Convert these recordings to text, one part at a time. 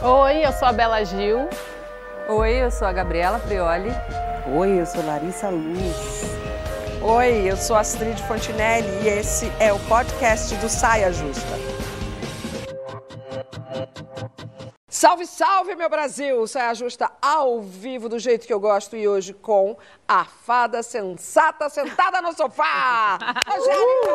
Oi, eu sou a Bela Gil. Oi, eu sou a Gabriela Prioli. Oi, eu sou Larissa Luz. Oi, eu sou Astrid Fontinelli e esse é o podcast do Saia Justa. Salve, salve, meu Brasil! Saia Justa ao vivo, do jeito que eu gosto, e hoje com a fada sensata sentada no sofá! Angélica!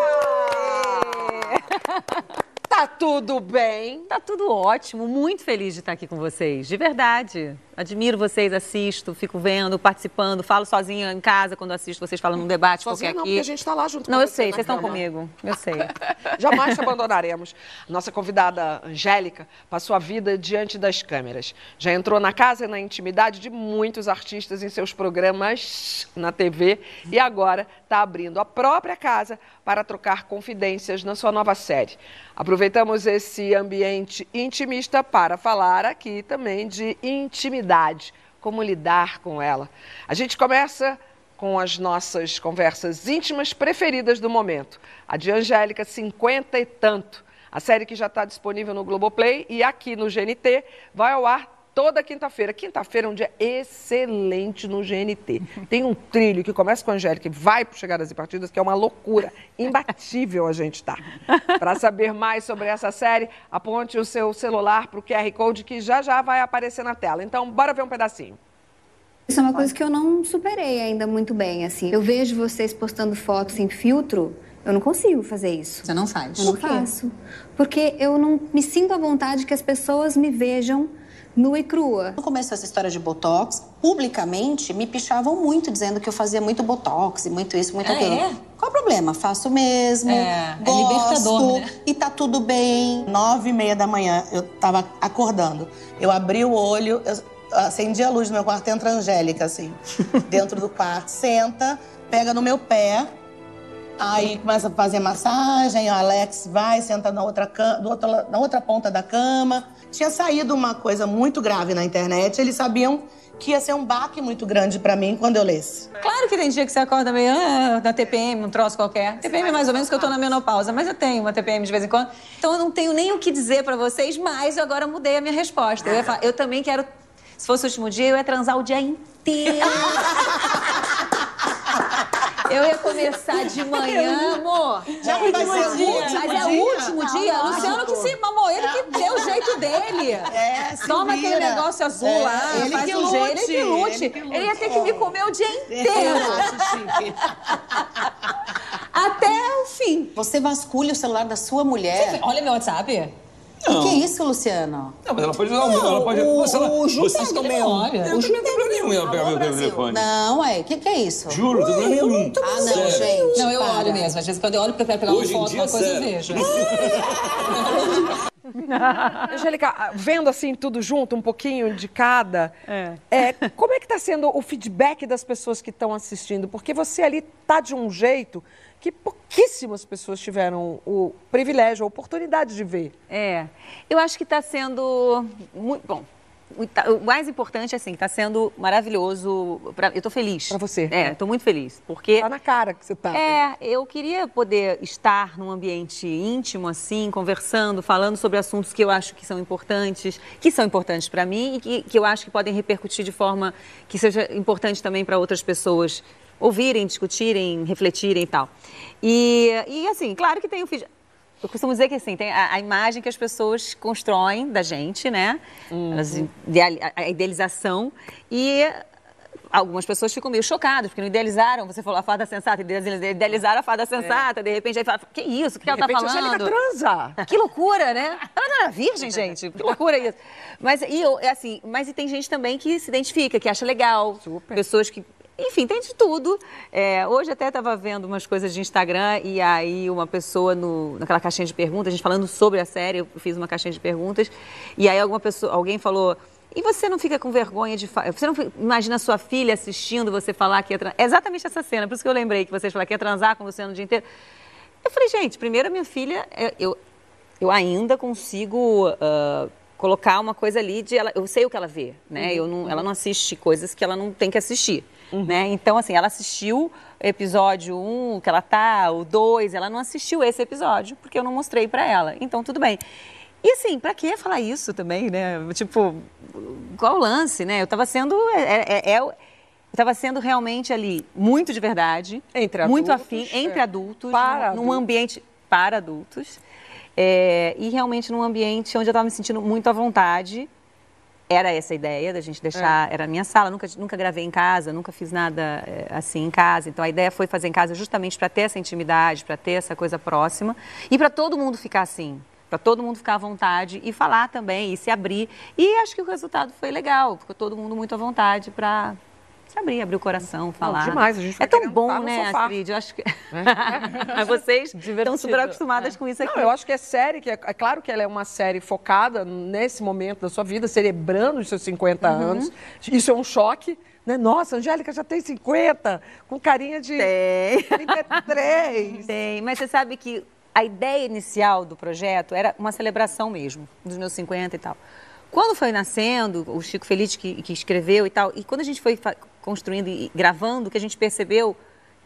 Tá tudo bem? Tá tudo ótimo, muito feliz de estar aqui com vocês, de verdade. Admiro vocês, assisto, fico vendo, participando, falo sozinha em casa quando assisto vocês falando num debate Sozinha qualquer não, aqui. porque a gente tá lá junto Não, eu sei, vocês estão comigo, eu sei. Jamais te abandonaremos. Nossa convidada Angélica passou a vida diante das câmeras. Já entrou na casa e na intimidade de muitos artistas em seus programas na TV e agora está abrindo a própria casa para trocar confidências na sua nova série. Aproveitamos esse ambiente intimista para falar aqui também de intimidade, como lidar com ela. A gente começa com as nossas conversas íntimas preferidas do momento. A de Angélica, 50 e tanto. A série que já está disponível no Globoplay e aqui no GNT vai ao ar toda quinta-feira. Quinta-feira é um dia excelente no GNT. Tem um trilho que começa com a Angélica e vai para Chegadas e Partidas, que é uma loucura. Imbatível a gente tá. Para saber mais sobre essa série, aponte o seu celular para o QR Code que já já vai aparecer na tela. Então, bora ver um pedacinho. Isso é uma coisa que eu não superei ainda muito bem, assim. Eu vejo vocês postando fotos em filtro, eu não consigo fazer isso. Você não faz? Eu não faço. Porque eu não me sinto à vontade que as pessoas me vejam nua e crua. No começo dessa história de Botox, publicamente me pichavam muito, dizendo que eu fazia muito Botox e muito isso, muito Ah, aquilo. é? Qual o problema? Faço mesmo, É, é gosto, libertador, né? e tá tudo bem. Nove e meia da manhã, eu tava acordando. Eu abri o olho, eu acendi a luz do meu quarto, entra a Angélica, assim, dentro do quarto. Senta, pega no meu pé, aí começa a fazer massagem, o Alex vai, senta na outra, do outro na outra ponta da cama. Tinha saído uma coisa muito grave na internet, eles sabiam que ia ser um baque muito grande pra mim quando eu lesse. Claro que tem dia que você acorda meio ah, da TPM, um troço qualquer. TPM é mais ou menos que eu tô na menopausa, mas eu tenho uma TPM de vez em quando. Então eu não tenho nem o que dizer pra vocês, mas eu agora mudei a minha resposta. Eu, ia falar, eu também quero, se fosse o último dia, eu ia transar o dia inteiro. Eu ia começar de manhã, amor. Já ser o último Mas é o dia? último dia. Luciano que se mamou, ele que deu o jeito dele. É, se Toma aquele vira. negócio azul É, lá, ele faz que um jeito, ele lute, que lute. ele que Ele ia ter que me comer o dia inteiro. Até o fim. Você vasculha o celular da sua mulher. Olha meu WhatsApp. O que é isso, Luciano? Não, mas ela pode usar o meu. Ela pode. ela, o Ju vocês olha. Eu também não tenho problema nenhum em ela pegar meu telefone. Não, ué, o que, que é isso? Juro, não tem problema nenhum. Ah, não, Sério. gente. Não, eu para. olho mesmo. Às vezes quando eu olho porque eu quero pegar uma foto, uma coisa, eu vejo. Angélica, vendo assim tudo junto, um pouquinho de cada, é, como é que está sendo o feedback das pessoas que estão assistindo? Porque você ali tá de um jeito que pouquíssimas pessoas tiveram o privilégio, a oportunidade de ver. É, eu acho que está sendo muito bom. O mais importante, assim, está sendo maravilhoso. Pra, eu estou feliz. Pra você. É, estou muito feliz. Porque Tá na cara que você tá. É, eu queria poder estar num ambiente íntimo, assim, conversando, falando sobre assuntos que eu acho que são importantes, que são importantes para mim e que, que eu acho que podem repercutir de forma que seja importante também para outras pessoas ouvirem, discutirem, refletirem e tal. E, e assim, claro que tem o feed. Eu costumo dizer que assim, tem a, a imagem que as pessoas constroem da gente, né? Elas ideali- a- a idealização. E algumas pessoas ficam meio chocadas, porque não idealizaram, você falou a fada sensata, idealizaram a fada sensata, de repente aí fala, que isso, o que, De ela tá repente, a Angélica falando? transa. Que loucura, né? Ela não era virgem, gente. Que loucura isso. Mas, e é assim, mas e tem gente também que se identifica, que acha legal. Super. Pessoas que. Enfim, tem de tudo. É, hoje até estava vendo umas coisas de Instagram e aí uma pessoa no, naquela caixinha de perguntas, a gente falando sobre a série, eu fiz uma caixinha de perguntas, e aí alguma pessoa, alguém falou. E você não fica com vergonha de falar? Você não fi- imagina sua filha assistindo você falar que ia transar? É exatamente essa cena, por isso que eu lembrei que vocês falaram que ia transar com você no dia inteiro. Eu falei, gente, primeiro a minha filha, eu, eu ainda consigo ah, colocar uma coisa ali de ela, eu sei o que ela vê, né? Eu não, ela não assiste coisas que ela não tem que assistir, né? Então assim, ela assistiu episódio 1, que ela tá, o 2, ela não assistiu esse episódio porque eu não mostrei pra ela. Então tudo bem. E assim, pra que falar isso também, né? Tipo, qual o lance, né? Eu tava sendo. É, é, é, eu tava sendo realmente ali muito de verdade. Entre Muito adultos, afim, é. entre adultos. Para num, num adultos. ambiente para adultos. é, e realmente num ambiente onde eu tava me sentindo muito à vontade. Era essa a ideia da gente deixar. Era a minha sala, nunca, nunca gravei em casa, nunca fiz nada é, assim em casa. Então a ideia foi fazer em casa justamente para ter essa intimidade, para ter essa coisa próxima e para todo mundo ficar assim. Para todo mundo ficar à vontade e falar também, e se abrir. E acho que o resultado foi legal, ficou todo mundo muito à vontade para se abrir, abrir o coração, falar. demais, a gente É tão bom, né, sofá. Astrid? Eu acho que. Vocês estão super acostumadas com isso aqui. Não, eu acho que é série, que é, é claro que ela é uma série focada nesse momento da sua vida, celebrando os seus 50 Uhum. anos. Isso é um choque. Né? Nossa, Angélica já tem 50, com carinha de Tem. 33. Tem, mas você sabe que a ideia inicial do projeto era uma celebração mesmo, dos meus 50 e tal. Quando foi nascendo, o Chico Feliz que, que escreveu e tal, e quando a gente foi construindo e gravando, que a gente percebeu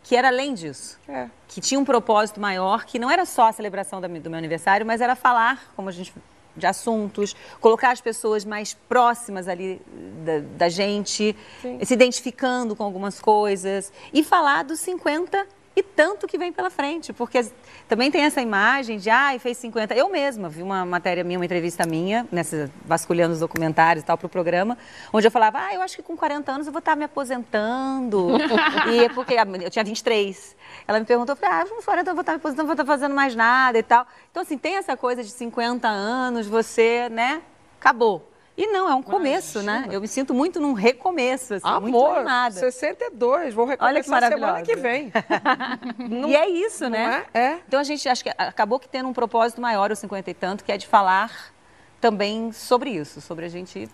que era além disso. É. Que tinha um propósito maior, que não era só a celebração do meu aniversário, mas era falar, como a gente de assuntos, colocar as pessoas mais próximas ali da, da gente, se identificando com algumas coisas e falar dos 50 e tanto que vem pela frente, porque também tem essa imagem de, ai, fez 50. Eu mesma vi uma matéria minha, uma entrevista minha, nessa, vasculhando os documentários e tal, para o programa, onde eu falava, ah, eu acho que com 40 anos eu vou estar me aposentando. e é porque eu tinha 23. Ela me perguntou, ah, com 40 eu vou estar me aposentando, não vou estar fazendo mais nada e tal. Então, assim, tem essa coisa de 50 anos, você, né, acabou. E não, é um começo, né? Eu me sinto muito num recomeço, assim, muito Amor, animada. 62, vou Olha que recomeçar semana que vem. Não- E é isso, né? é? É. Então a gente acho que acabou que tendo um propósito maior, os 50 e tanto, que é de falar também sobre isso, sobre a gente.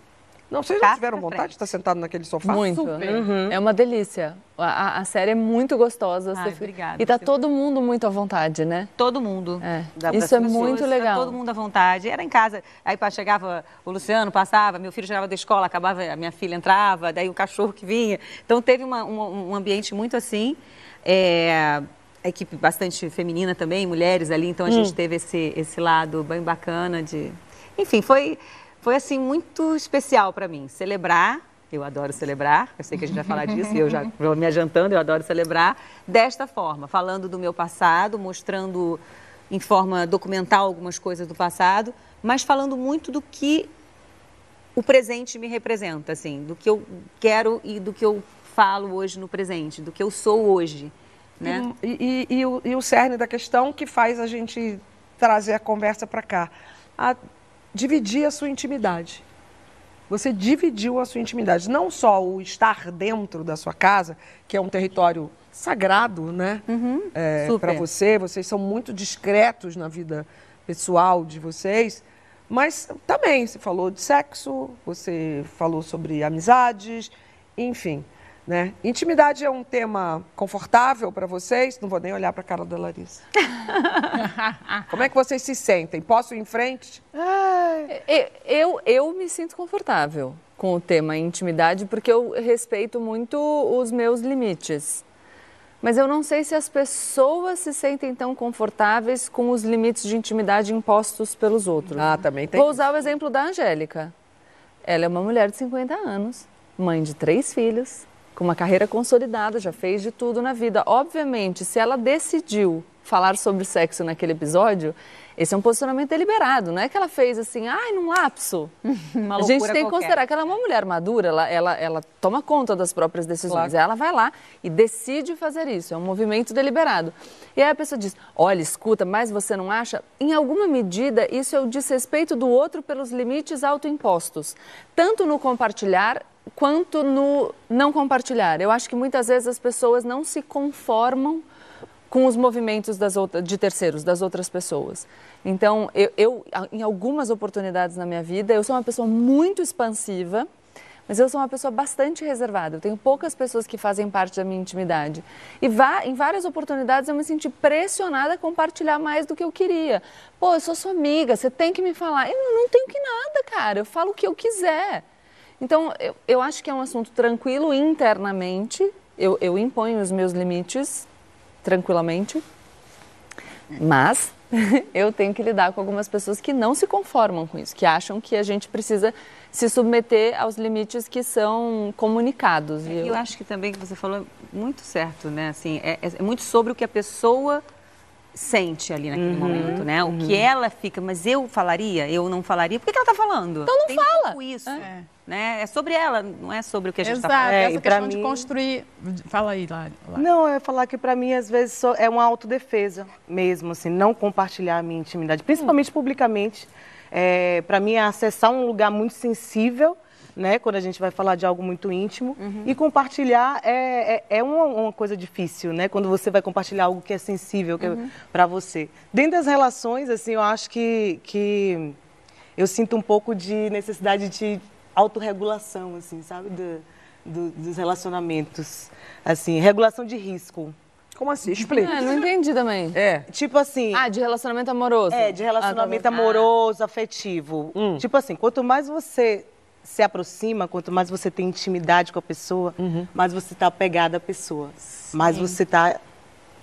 Não, vocês não tiveram vontade frente. de estar sentado naquele sofá? Muito. Super. É uma delícia. A, a- a série é muito gostosa. Ai, fica- obrigada, E tá todo mundo muito à vontade, né? Todo mundo. É. Isso é pessoas, muito tá legal. Todo mundo à vontade. Era em casa. Aí chegava o Luciano, passava, meu filho chegava da escola, acabava, a minha filha entrava, daí o cachorro que vinha. Então teve uma- um, um ambiente muito assim. É, a equipe bastante feminina também, mulheres ali, então a gente Hum. teve esse, esse lado bem bacana de. Enfim, foi, foi assim muito especial para mim. Celebrar. Eu adoro celebrar, eu sei que a gente vai falar disso eu já vou me adiantando, eu adoro celebrar desta forma, falando do meu passado, mostrando em forma documental algumas coisas do passado, mas falando muito do que o presente me representa, assim, do que eu quero e do que eu falo hoje no presente, do que eu sou hoje, né? E, e- e o, e o cerne da questão que faz a gente trazer a conversa para cá. A dividir a sua intimidade. Você dividiu a sua intimidade. Não só o estar dentro da sua casa, que é um território sagrado, né? É, super. para você. Vocês são muito discretos na vida pessoal de vocês. Mas também, você falou de sexo, você falou sobre amizades, enfim. Né? Intimidade é um tema confortável para vocês? Não vou nem olhar para a cara da Larissa. Como é que vocês se sentem? Posso ir em frente? E- Eu, eu me sinto confortável com o tema intimidade porque eu respeito muito os meus limites. Mas eu não sei se as pessoas se sentem tão confortáveis com os limites de intimidade impostos pelos outros. Ah, também tem. Vou usar o exemplo da Angélica. Ela é uma mulher de 50 anos, mãe de três filhos, com uma carreira consolidada, já fez de tudo na vida. Obviamente, se ela decidiu falar sobre sexo naquele episódio, esse é um posicionamento deliberado, não é que ela fez assim, ai, num lapso. A gente tem que qualquer. considerar que ela é uma mulher madura, ela, ela, ela toma conta das próprias decisões. Claro. Ela vai lá e decide fazer isso, é um movimento deliberado. E aí a pessoa diz: olha, escuta, mas você não acha? Em alguma medida, isso é o desrespeito do outro pelos limites autoimpostos, tanto no compartilhar quanto no não compartilhar. Eu acho que muitas vezes as pessoas não se conformam com os movimentos de terceiros, das outras pessoas. Então, eu, eu, em algumas oportunidades na minha vida, eu sou uma pessoa muito expansiva, mas eu sou uma pessoa bastante reservada. Eu tenho poucas pessoas que fazem parte da minha intimidade. E vá, em várias oportunidades eu me senti pressionada a compartilhar mais do que eu queria. Pô, eu sou sua amiga, você tem que me falar. Eu não tenho que nada, cara. Eu falo o que eu quiser. Então, eu, eu acho que é um assunto tranquilo internamente. Eu, eu imponho os meus limites tranquilamente. Mas eu tenho que lidar com algumas pessoas que não se conformam com isso, que acham que a gente precisa se submeter aos limites que são comunicados. E eu... acho que também que você falou muito certo, né? Assim, é, é muito sobre o que a pessoa sente ali naquele uhum, momento, né? Uhum. O que ela fica, mas eu falaria, eu não falaria. Por que, que ela está falando? Então não Tem fala. Um isso. É. Né? é sobre ela, não é sobre o que a gente está falando. É, essa questão mim... de construir. Fala aí, Lara. Não, eu ia falar que para mim, às vezes, é uma autodefesa mesmo, assim, não compartilhar a minha intimidade, principalmente hum. publicamente. É, para mim, é acessar um lugar muito sensível né? Quando a gente vai falar de algo muito íntimo. Uhum. E compartilhar é, é, é uma, uma, coisa difícil, né? Quando você vai compartilhar algo que é sensível que é uhum. é para você. Dentro das relações, assim, eu acho que, que eu sinto um pouco de necessidade de autorregulação, assim, sabe? Do, do, dos relacionamentos. Assim, regulação de risco. Como assim? Explica. É, não entendi também. É. Tipo assim. Ah, de relacionamento amoroso. É, de relacionamento ah, tá amoroso, afetivo. Hum. Tipo assim, quanto mais você se aproxima, quanto mais você tem intimidade com a pessoa, uhum. mais você está apegada à pessoa. Sim. Mais você está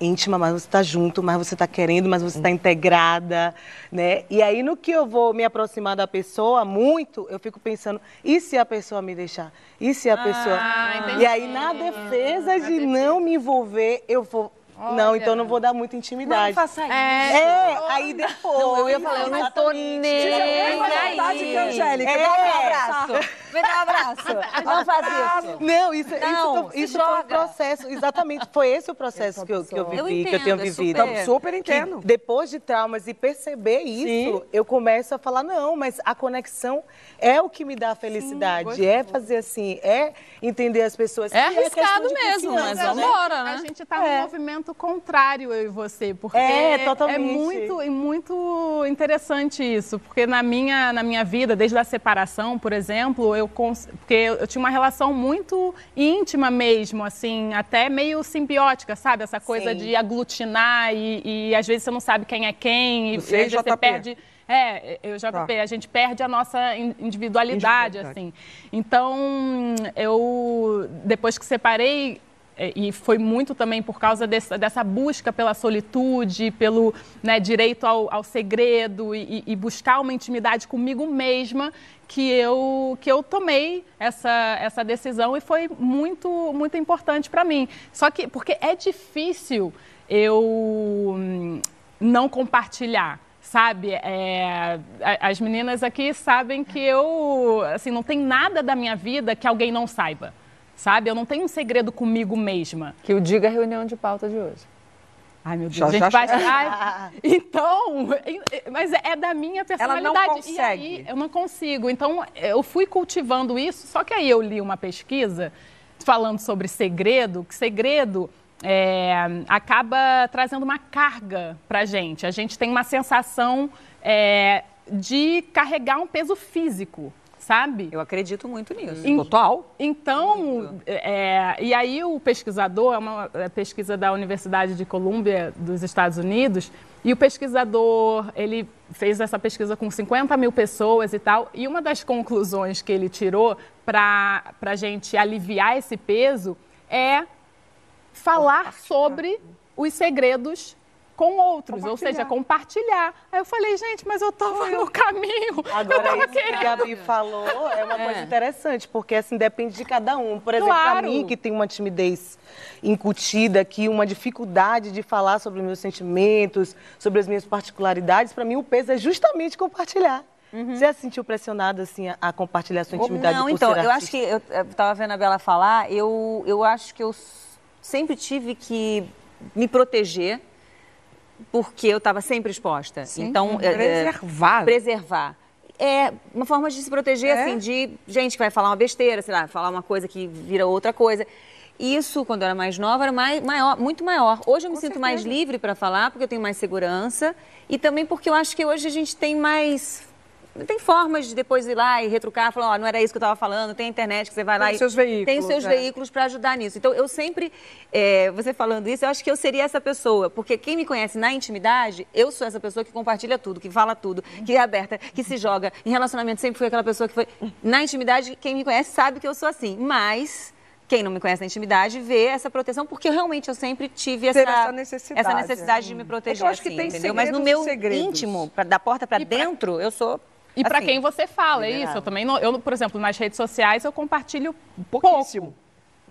íntima, mais você está junto, mais você está querendo, mais você está uhum. integrada, né? E aí, no que eu vou me aproximar da pessoa muito, eu fico pensando, e se a pessoa me deixar? E se a ah, pessoa... Entendi. E aí, na defesa de não me envolver, eu vou Olha. Não, então não vou dar muita intimidade. Não faça isso. É, é aí depois. Não, eu ia falar, eu não tô nem aí. Angélica, é. dá um abraço. Vem dar um abraço. Não faz isso. Não, isso, não, isso, isso foi um processo. Exatamente, foi esse o processo que eu, que eu vivi, eu entendo, que eu tenho vivido. Super, super entendo. Que depois de traumas e perceber isso, Sim. eu começo a falar, não, mas a conexão é o que me dá felicidade. Sim, é fazer assim, é entender as pessoas. É, é arriscado é mesmo, mas vamos embora, né? A gente tá é. num contrário, eu e você, porque é, totalmente. é muito, muito interessante isso, porque na minha, na minha vida, desde a separação, por exemplo, eu porque eu tinha uma relação muito íntima mesmo, assim, até meio simbiótica, sabe? Essa coisa Sim. de aglutinar e, e, às vezes você não sabe quem é quem, e você, às vezes você perde é, eu já tá. a gente perde a nossa individualidade, assim. Então, eu, depois que separei, é, e foi muito também por causa dessa, dessa busca pela solitude, pelo né, direito ao, ao segredo e, e, buscar uma intimidade comigo mesma que eu, que eu tomei essa, essa decisão e foi muito, muito importante para mim. Só que, porque é difícil eu hum, não compartilhar sabe? É, as meninas aqui sabem que eu, assim, não tem nada da minha vida que alguém não saiba, sabe? Eu não tenho um segredo comigo mesma. Que o diga a reunião de pauta de hoje. Ai, meu Deus, já, a gente já, vai... Ai, então, mas é da minha personalidade. Ela não consegue. E aí, eu não consigo. Então, eu fui cultivando isso, só que aí eu li uma pesquisa falando sobre segredo, que segredo é, acaba trazendo uma carga para a gente. A gente tem uma sensação é, de carregar um peso físico, sabe? Eu acredito muito nisso. In, Total. Então, é, e aí o pesquisador, é uma é pesquisa da Universidade de Colômbia dos Estados Unidos, e o pesquisador, ele fez essa pesquisa com 50 mil pessoas e tal, e uma das conclusões que ele tirou para a gente aliviar esse peso é falar sobre os segredos com outros, ou seja, compartilhar. Aí eu falei, gente, mas eu estava no caminho. Agora, isso querendo. que a Gabi falou é uma é. coisa interessante, porque assim depende de cada um. Por exemplo, claro. para mim, que tem uma timidez incutida aqui, uma dificuldade de falar sobre meus sentimentos, sobre as minhas particularidades, para mim o peso é justamente compartilhar. Uhum. Você já se sentiu pressionada assim a, a compartilhar sua intimidade? Não, então, eu acho que eu estava vendo a Bela falar, eu, eu acho que eu sempre tive que me proteger porque eu estava sempre exposta. Sim, então, é, preservar. É, preservar. É uma forma de se proteger, é? assim, de gente que vai falar uma besteira, sei lá, falar uma coisa que vira outra coisa. Isso, quando eu era mais nova, era mais, maior, muito maior. Hoje eu me Com sinto certeza. mais livre para falar, porque eu tenho mais segurança. E também porque eu acho que hoje a gente tem mais tem formas de depois ir lá e retrucar, falar, ó, oh, não era isso que eu estava falando, tem a internet que você vai lá tem e... seus veículos. Tem os seus é. veículos para ajudar nisso. Então, eu sempre, é, você falando isso, eu acho que eu seria essa pessoa, porque quem me conhece na intimidade, eu sou essa pessoa que compartilha tudo, que fala tudo, que é aberta, que se joga. Em relacionamento sempre fui aquela pessoa que foi... Na intimidade, quem me conhece sabe que eu sou assim, mas quem não me conhece na intimidade vê essa proteção, porque realmente eu sempre tive essa, essa necessidade, essa necessidade de me É proteger. que eu acho que assim, tem entendeu? Mas no meu segredos. íntimo, pra- da porta pra dentro, eu sou. E para assim, quem você fala, é isso. Eu também, não, eu, por exemplo, nas redes sociais eu compartilho Pouquíssimo. pouco.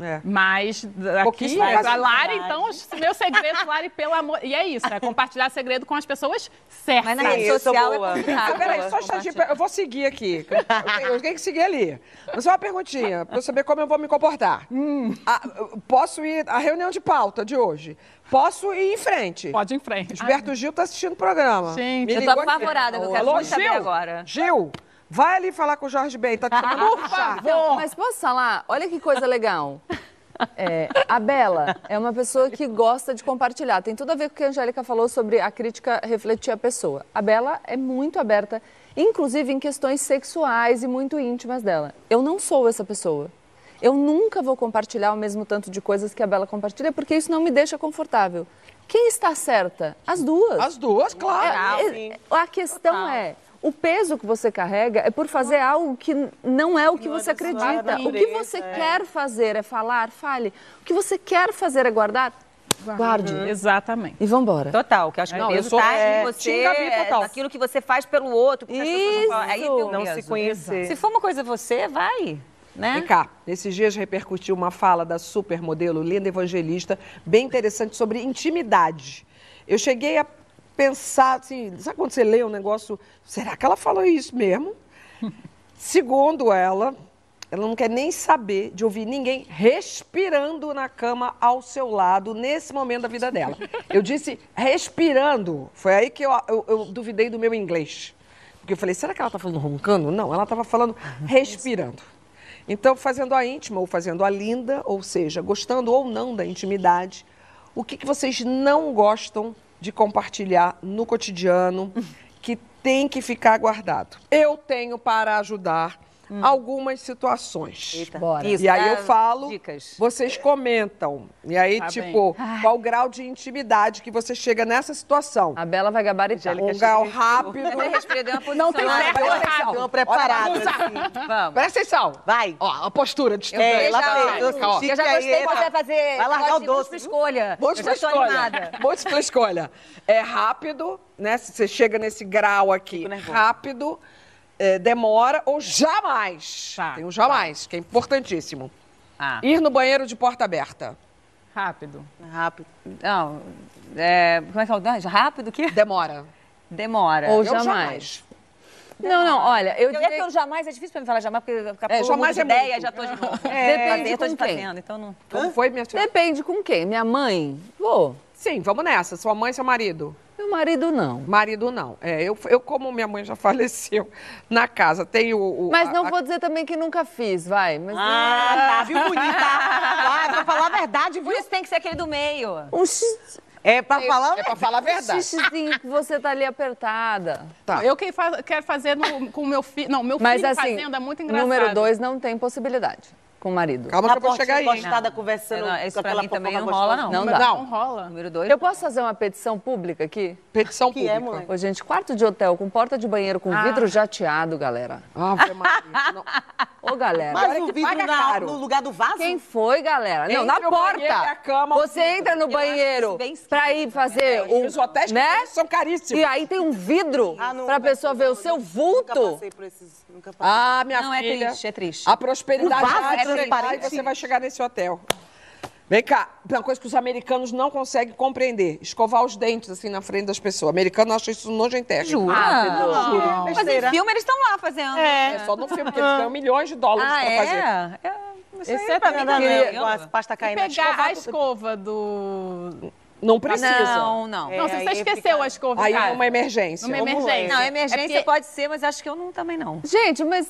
É. Mas aqui, a. Lari, então, os meus segredos, Lari, pelo amor. E é isso, é compartilhar segredo com as pessoas certas. Mas na rede social é complicado. Ah, peraí, só um instantinho, eu vou seguir aqui. Eu tenho, que seguir ali. Mas só uma perguntinha, para eu saber como eu vou me comportar. Hum. Ah, eu posso ir à reunião de pauta de hoje? Posso ir em frente? Pode ir em frente. Gilberto Gil está assistindo o programa. Gente, Me eu tô apavorada, eu quero Alô, muito saber Gil? agora. Gil, vai ali falar com o Jorge Ben, tá te chamando Por favor. Mas posso falar? Olha que coisa legal. É, a Bela é uma pessoa que gosta de compartilhar. Tem tudo a ver com o que a Angélica falou sobre a crítica refletir a pessoa. A Bela é muito aberta, inclusive em questões sexuais e muito íntimas dela. Eu não sou essa pessoa. Eu nunca vou compartilhar o mesmo tanto de coisas que a Bela compartilha, porque isso não me deixa confortável. Quem está certa? As duas. As duas, claro. É, é, a questão é, o peso que você carrega é por fazer algo que não é o que você acredita. O que você quer fazer é falar, fale. O que você quer fazer é guardar, guarde. Exatamente. E vambora. Total, que eu acho que Não, o eu peso sou, tá é, em você, Gabi total. é, aquilo que você faz pelo outro. Aí Isso. tem o Não se conhecer. Se for uma coisa você, vai, né? Vem cá, nesses dias repercutiu uma fala da supermodelo Linda Evangelista, bem interessante, sobre intimidade. Eu cheguei a pensar, assim, sabe quando você lê um negócio, será que ela falou isso mesmo? Segundo ela, ela não quer nem saber de ouvir ninguém respirando na cama ao seu lado nesse momento da vida dela. Eu disse respirando. Foi aí que eu, eu- eu duvidei do meu inglês. Porque eu falei, será que ela está falando roncando? Não, ela estava falando respirando. Então, fazendo a íntima ou fazendo a linda, ou seja, gostando ou não da intimidade, o que, que vocês não gostam de compartilhar no cotidiano que tem que ficar guardado? Eu tenho para ajudar algumas situações. Bora. Isso, E aí eu falo, Dicas. vocês comentam. E aí, Tá tipo, qual o grau de intimidade que você chega nessa situação? A Bela vai gabaritar. Um grau rápido. Uma. Não tem certo. Uma preparada. Assim. Vamos. Presta atenção. Vai. Ó, a postura de estudante. É, lá vem. Eu Eu já gostei quando vai fazer. Vai largar o doce, escolha. Múltipla escolha. Múltipla escolha. É rápido, né? Se você chega nesse grau aqui, rápido, é, demora ou jamais. Tá. Tem um jamais, que é importantíssimo. Ah. Ir no banheiro de porta aberta. Rápido. Rápido. Não, é, como é que é o? Rápido o quê? Demora. Demora. Ou Eu jamais. jamais. Não, não, olha, eu Eu, é porque eu jamais, é difícil pra mim falar jamais, porque eu É, jamais de é ideia, muito. já tô de novo. Depende eu tô com de quem. fazendo, então não... Como foi, minha filha? Depende com quem. Minha mãe? Vou. Sim, vamos nessa. Sua mãe e seu marido. Meu marido não. Marido não. É, eu, eu, como minha mãe já faleceu na casa, tenho o. o- Mas não a- vou dizer também que nunca fiz, vai. Mas Ah, tá. Viu, bonita? Vai, pra falar a verdade, Por viu? isso tem que ser aquele do meio. um x... É pra falar É pra falar a verdade. xixizinho que você tá ali apertada. Tá. Eu que fa- quero fazer no- com o meu filho. Não, meu Mas filho assim, fazendo é muito engraçado. número dois não tem possibilidade com o marido. Calma que eu vou chegar aí. encostada conversando Não, isso com pra aquela mim também não rola. Não Mas dá. Não rola. Número dois. Eu posso fazer uma petição pública aqui? Petição Que é, pública. moleque? Ô, gente, quarto de hotel com porta de banheiro com vidro jateado, galera. Ave Maria. Não. Ô, galera. Mas é o vidro na- caro. no lugar do vaso? Quem foi, galera? Não, na o porta. cama, o Você vidro. entra no banheiro pra ir fazer um, Os hotéis né? são caríssimos. E aí tem um vidro Ah, não, pra mas pessoa ver o seu Nunca vulto. passei por esses... Nunca passei. Ah, minha Não, é filha. triste, é triste. A prosperidade O vaso vai é e transparente? você vai chegar nesse hotel. Vem cá, tem uma coisa que os americanos não conseguem compreender. Escovar os dentes, assim, na frente das pessoas. O americano acha isso nojentérrimo. Jura? Ah, Mas em filme eles estão lá fazendo. É só no filme, porque eles ganham milhões de dólares Ah, pra fazer. é? é? Isso Esse aí é pra mim não é. Com as E caindo. pegar escovar a escova do... Não precisa. Não, não. É, não, se aí você esqueceu fica- a escova Aí é uma emergência. Numa Vamos emergência. Não, emergência É porque- pode ser, mas acho que eu não também não. Gente, mas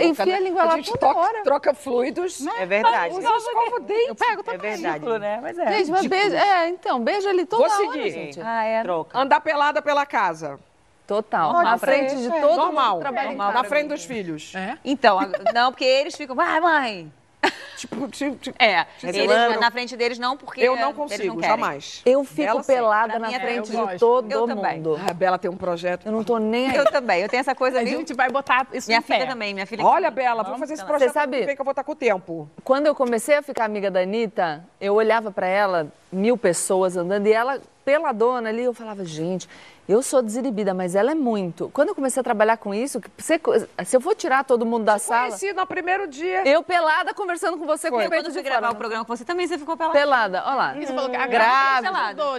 enfia a língua lá a gente toda troca, hora. troca fluidos. É verdade. Usa escova o dente. Eu pego É também. verdade. né? Mas é. Gente, mas beijo. É, então, beijo ali toda Vou hora, seguir. gente. Ah, é. Troca. Andar pelada pela casa. Total. Na frente de é. todo Normal. mundo Normal. Na frente dos filhos. É? Então, não, porque eles ficam, vai, mãe. tipo, tipo, tipo, É, Mas eles, na frente deles não, porque Eu não consigo, querem. jamais. Eu fico Bela, pelada na é frente de gosto. todo Eu também. mundo. A Bela tem um projeto. Eu não tô nem aí. Eu também, eu tenho essa coisa, A gente vai botar isso Minha filha pé. também, minha filha. Olha, Bela, vou fazer esse Você projeto sabe- que eu vou estar com o tempo. Quando eu comecei a ficar amiga da Anitta, eu olhava pra ela, mil pessoas andando, e ela, peladona ali, eu falava, gente, eu sou desinibida, mas ela é muito. Quando eu comecei a trabalhar com isso, você- se eu for tirar todo mundo da sala, Conheci no primeiro dia. eu pelada conversando com você com o Quando peito eu fui de gravar fora. o programa com você, também você ficou pelada. Pelada, olha lá. Isso falou que a Grávida.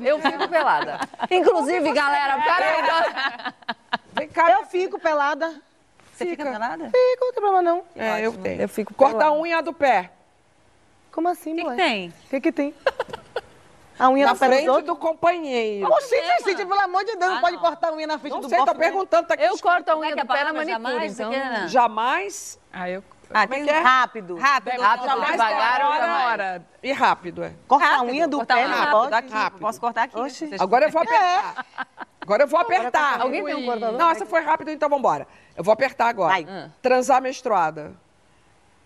Eu fico pelada. Inclusive, galera, peraí. Vem cá. Eu fico pelada. Você fica pelada? Fico, não tem problema não. É, eu tenho. Eu fico Corta a pelada. unha do pé. Como assim, O que, que moleque? tem? O que que tem? A unha Na na frente outros? do companheiro. Oxi, gente, pelo amor de Deus, não Ah, pode não. cortar a unha na frente Não do sei, tô bofe, né? perguntando. Tá aqui Eu corto a Como é unha que é do pé a na palavra? manicure, Jamais? então... Jamais. Ah, eu... Ah, Como é tem que é? Rápido. rápido. Rápido, Jamais devagar, demora. demora. E rápido, é. Corta a Rápido, unha do cortar pé, a não rápido, pode? aqui. Rápido. Posso cortar aqui? Oxi. Vocês- Agora eu vou apertar. Agora eu vou apertar. Alguém tem um cortador? Não, essa foi rápido, então vambora. Eu vou apertar agora. Vai. Transar menstruada.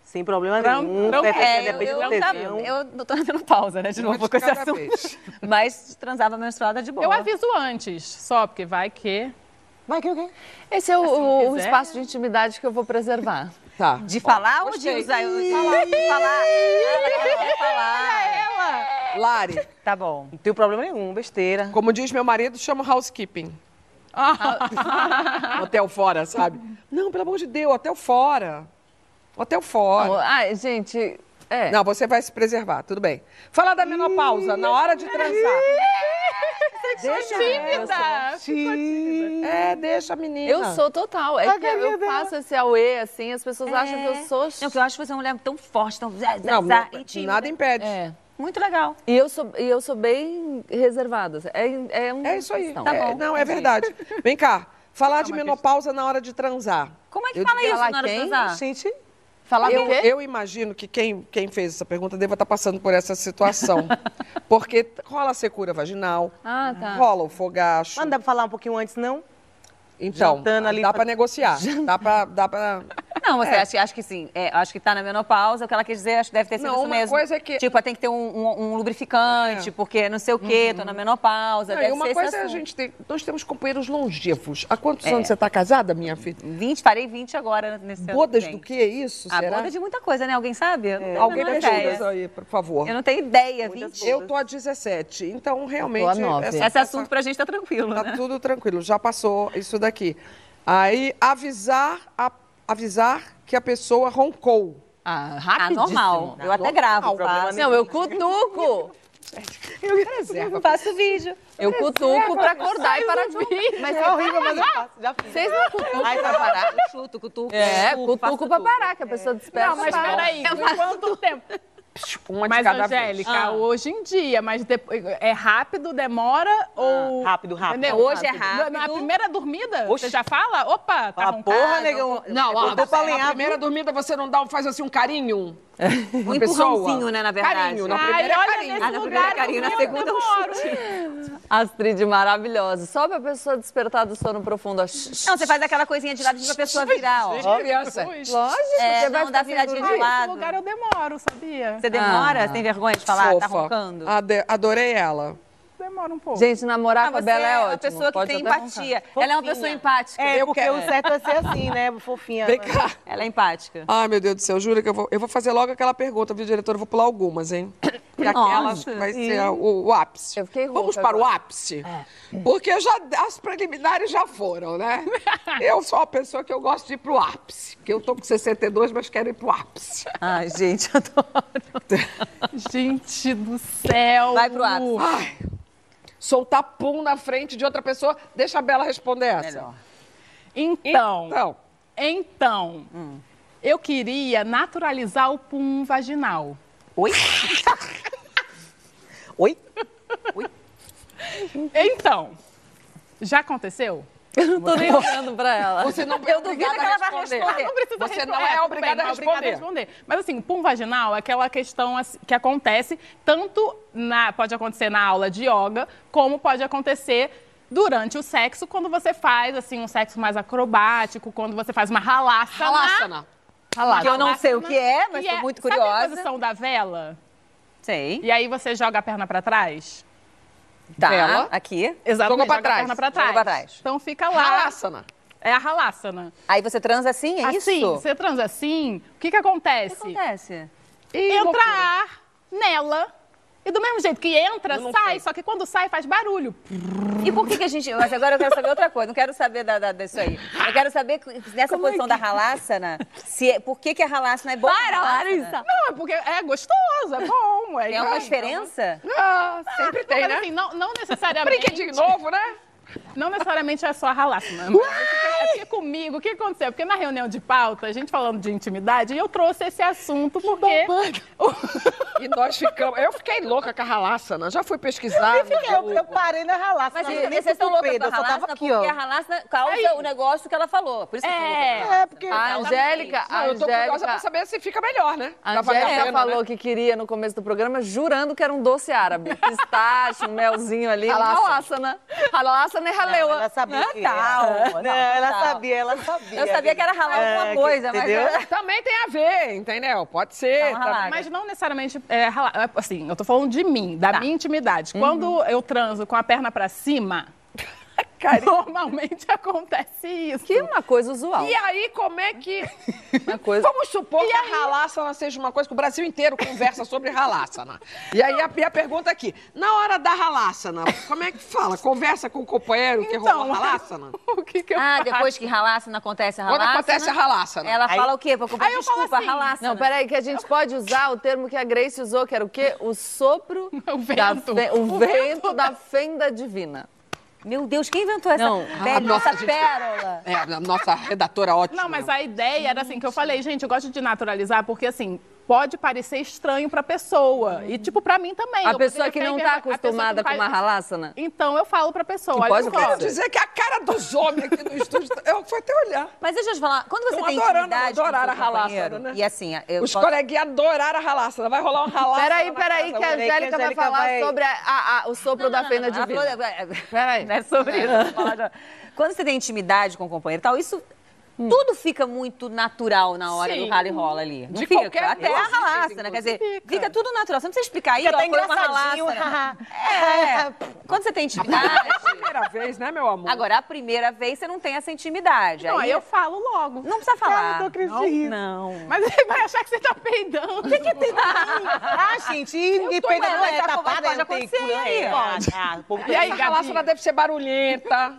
Sem problema Tram- nenhum. tram- É, eu, eu, eu, eu tô dando pausa, né? De novo com esse assunto. vez. Mas transava menstruada de boa. Eu aviso antes, só porque vai que... Vai que o quê? Esse é o, o quiser. espaço de intimidade que eu vou preservar. Tá. De falar ou de usar? De falar. De falar. De falar. Lari, Tá bom. Não tem problema nenhum, besteira. como diz meu marido, chama housekeeping. hotel fora, sabe? Não, pelo amor de Deus, hotel fora. Hotel fora. Ai, gente, é. Não, você vai se preservar, tudo bem. Falar da menopausa, na hora de transar. Deixa Tímida. É, deixa a menina. Eu sou total. É que eu faço esse auê, assim, as pessoas acham que eu sou... Não, porque eu acho que você é uma mulher tão forte, tão... zá, zá, Não, zá, não, e tímida. nada impede. É. Muito legal. E eu sou, e eu sou bem reservada. É, é, um É isso aí. questão. Tá É, bom. não, é verdade. Vem cá, falar de menopausa na hora de transar. Como é que Eu fala isso na hora de quem? transar? Gente, Falar Eu, do quê? eu imagino que quem, quem fez essa pergunta deva estar passando por essa situação. Porque rola a secura vaginal, Ah, tá. rola o fogacho. mas não dá pra falar um pouquinho antes, não? Então, dá pra- pra negociar. Dá pra, dá pra... Não, você acha, acha que sim. É, acho que tá na menopausa, o que ela quis dizer, acho que deve ter sido Não, isso uma mesmo. coisa é que- Tipo, tem que ter um, um- um lubrificante, porque não sei o quê, tô na menopausa. Não, deve e uma ser coisa esse é a gente tem... Nós temos companheiros longevos. Há quantos É. anos você está casada, minha filha? 20, farei 20 agora nesse ano Bodas do que é isso, A será? boda de muita coisa, né? Alguém sabe? A Alguém pesquisa ideia. aí, por favor. Eu não tenho ideia, 20. Eu tô a 17, então realmente... a nove. essa- Esse assunto pra gente tá tranquilo, Tá né? tudo tranquilo, já passou isso daqui. Aí, avisar, a- avisar que a pessoa roncou. Ah, Ah, rapidíssimo. normal. Eu até gravo. faço. Não, eu cutuco. Reserva. faço vídeo. Eu cutuco pra acordar e parar de rir. Mas É horrível, mas eu faço. Já fiz. vocês não cutucam pra parar? Chuto, cutuco. É, cutuco, cutuco pra parar, que a pessoa desperta. Não, mas para. peraí, quanto tempo? Uma de Mas, cada Angélica, Ah. hoje em dia, mas depois, é rápido, demora ou... rápido, rápido. Entendeu? Hoje é rápido. Na, na primeira dormida, Oxi. você já fala? Opa, tá Ah, porra, negão. Não, ó, Na primeira dormida você não dá, um- faz assim um carinho? Um pessoa. empurrãozinho, né, na verdade. Carinho, na Ai, primeira é olha, carinho. nesse Ah, na lugar primeira é carinho, na segunda é um demoro. Astrid maravilhosa. Só pra pessoa despertar do sono profundo. ó. Não, você faz aquela coisinha de ladinho pra pessoa virar, ó. Criança. Lógico, É, você vai não, ficar dá viradinha de lado. Nesse lugar eu demoro, sabia? Você demora? Ah. Você tem vergonha de falar? Tá Fofa. roncando? Ade- adorei ela. Demora um pouco. Gente, namorar Ah, com a você Bela é é ótimo. uma pessoa que Pode tem até roncar. empatia. Ela é uma pessoa empática. É, Eu porque quero- o certo é ser assim, né? Fofinha. Vem cá. Ela é empática. Ai, meu Deus do céu, juro que eu vou, eu vou fazer logo aquela pergunta, viu, diretora? Eu vou pular algumas, hein? Porque aquela Nossa. vai ser o, o ápice. Eu fiquei rouca Vamos para o agora. ápice? Porque já, as preliminares já foram, né? Eu sou uma pessoa que eu gosto de ir pro ápice. Porque eu tô com 62, mas quero ir pro ápice. Ai, gente, adoro. Gente do céu. Vai pro ápice. Ai, soltar pum na frente de outra pessoa. Deixa a Bela responder essa. Melhor. Então, Então, então, eu queria naturalizar o pum vaginal. Oi? Oi? Então, já aconteceu? Eu não tô nem olhando pra ela. você não é Eu duvido que ela vai responder. Não precisa Você responder. não é obrigada bem, a é obrigada responder. Mas assim, pum vaginal é aquela questão assim, que acontece tanto na pode acontecer na aula de yoga, como pode acontecer durante o sexo, quando você faz assim um sexo mais acrobático, quando você faz uma ralaça. Halassana. Halassana. Que eu não sei o que é, mas Que tô muito Sabe a curiosa. posição da vela? Sei. E aí você joga a perna pra trás? Tá, Vela. aqui. Exatamente. Jogou pra joga trás. a perna pra Joga trás. pra trás. Então fica lá. Halassana. É a halassana. Aí você transa assim, é assim, isso? você transa assim, o que que acontece? O que acontece? Entra ar nela. E do mesmo jeito que entra, não sai. sei. Só que quando sai, faz barulho. E por que, que a gente. Mas agora eu quero saber outra coisa, não quero saber da, da- disso aí. Eu quero saber nessa posição da halassana, se é- por que, que a halassana é boa? Para? Larissa! Não, é porque é gostoso, é bom. É Tem alguma diferença? Ah, sempre tem, Mas né? assim, não, não necessariamente. Brinquedinho novo, né? Não necessariamente é só a halassana. mas É porque comigo, o que aconteceu? Porque na reunião de pauta, a gente falando de intimidade, eu trouxe esse assunto porque. E nós ficamos. Eu fiquei louca com a halassana. Já fui pesquisar. Eu, Google. eu parei na ralaça. Mas não, vocês nem vocês estão loucas Pedro, com a eu só tava halassana aqui, porque ó. a halassana causa Aí. o negócio que ela falou. Por isso que eu tô louca. É. É, porque... A Angélica, a eu tô curiosa pra Angélica, saber se fica melhor, né? a Angélica pena, falou né? que queria no começo do programa, jurando que era um doce árabe. Pistache, um melzinho ali. Halassana. E raleua. Ela sabia que Tal. era. Não, Não, ela tal. sabia, ela sabia. Eu sabia que era ralar É, alguma que- coisa, mas. entendeu? Também tem a ver, entendeu? Pode ser. Não, tá- ralar. Mas não necessariamente é, rala- é, assim, eu tô falando de mim, da Tá. minha intimidade. Quando eu transo com a perna pra cima, normalmente acontece isso. Que é uma coisa usual. E aí, como é que. Uma coisa... Vamos supor que a ralaçana seja uma coisa que o Brasil inteiro conversa sobre ralaçana. E aí a, e a pergunta aqui: na hora da ralaçana, como é que fala? Conversa com o companheiro que Então, rolou ralaçana? o que que eu Ah, faço? depois que ralaça, não acontece a Quando ralaça. acontece a ralaçana? Ela Aí- fala o quê? Porque Aí eu falo desculpa, assim, ralaça. Não, peraí, que a gente pode usar o termo que a Grace usou, que era o quê? O sopro O da vento. fe- o O vento da fenda divina. Meu Deus, quem inventou essa, Não, velha, nossa, essa gente. pérola? É, a nossa redatora ótima. Não, mas a ideia era assim, que eu falei, gente, eu gosto de naturalizar, porque assim, pode parecer estranho pra pessoa. E tipo, pra mim também. A Eu pessoa que não tá a que acostumada com uma ralassana. Então eu falo pra pessoa, Que olha acontecer. Quero dizer que a cara dos homens aqui no estúdio. Eu fui até olhar. Mas deixa eu te falar, quando você Tão tem adorando, intimidade o a companheiro, né? e assim, eu Os posso- coleguinhas adoraram a ralaçana. Vai rolar uma ralaça. Peraí, peraí, que a Peraí, que a Angélica vai falar vai- sobre a- a- a- o sopro da fenda Ela divina. falou- Peraí. Não é sobre isso. Quando você tem intimidade com o companheiro e tal, isso tudo fica muito natural na hora Sim. do rally rola ali. Não De fica? qualquer Até coisa, a ralaça, né? Quer dizer, Fica. fica. tudo natural. Você não precisa explicar aí, Fica ó, até foi uma engraçadinho. ralaça. É. Quando você tem intimidade... Primeira vez, né, meu amor? Agora, a primeira vez você não tem essa intimidade. Não, aí eu falo logo. não precisa falar. Eu tô acreditando. Não. Mas ele vai achar que você tá peidando. O que, que tem? Ah, gente, e ninguém tô peida vendo, não é tá- tapada, pode não tem acontecer é. Ah, o povo E aí, a Gabi? ralaçana deve ser barulhenta.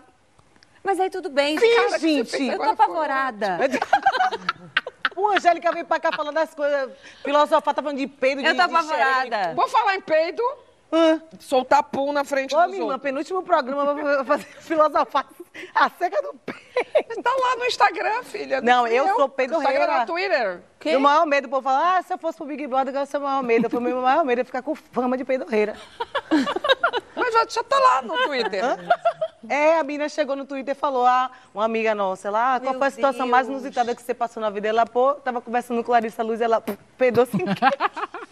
Mas aí tudo bem. Sim, Cara, gente. Eu tô apavorada. O Angélica veio pra cá falando das coisas, filosofar, tá falando de peido, de Eu tô de apavorada. Vou falar em peido, Hã? soltar pum na frente Ô, dos minha irmã, outros. penúltimo programa, eu vou fazer filosofar a seca do peito. Tá lá no Instagram, filha. Não, fui eu sou No peidorreira. Instagram, no Twitter. E o maior medo, o povo fala, ah, se eu fosse pro Big Brother, eu ia ser o maior medo. Eu falei, meu maior medo é ficar com fama de peidorreira. Mas já, já tá lá no Twitter. É, a menina chegou no Twitter e falou, ah, uma amiga nossa, ela, ah, qual Meu foi a situação mais Deus. inusitada que você passou na vida? Ela, pô, tava conversando com Larissa Luz, ela pô, peidou sem querer.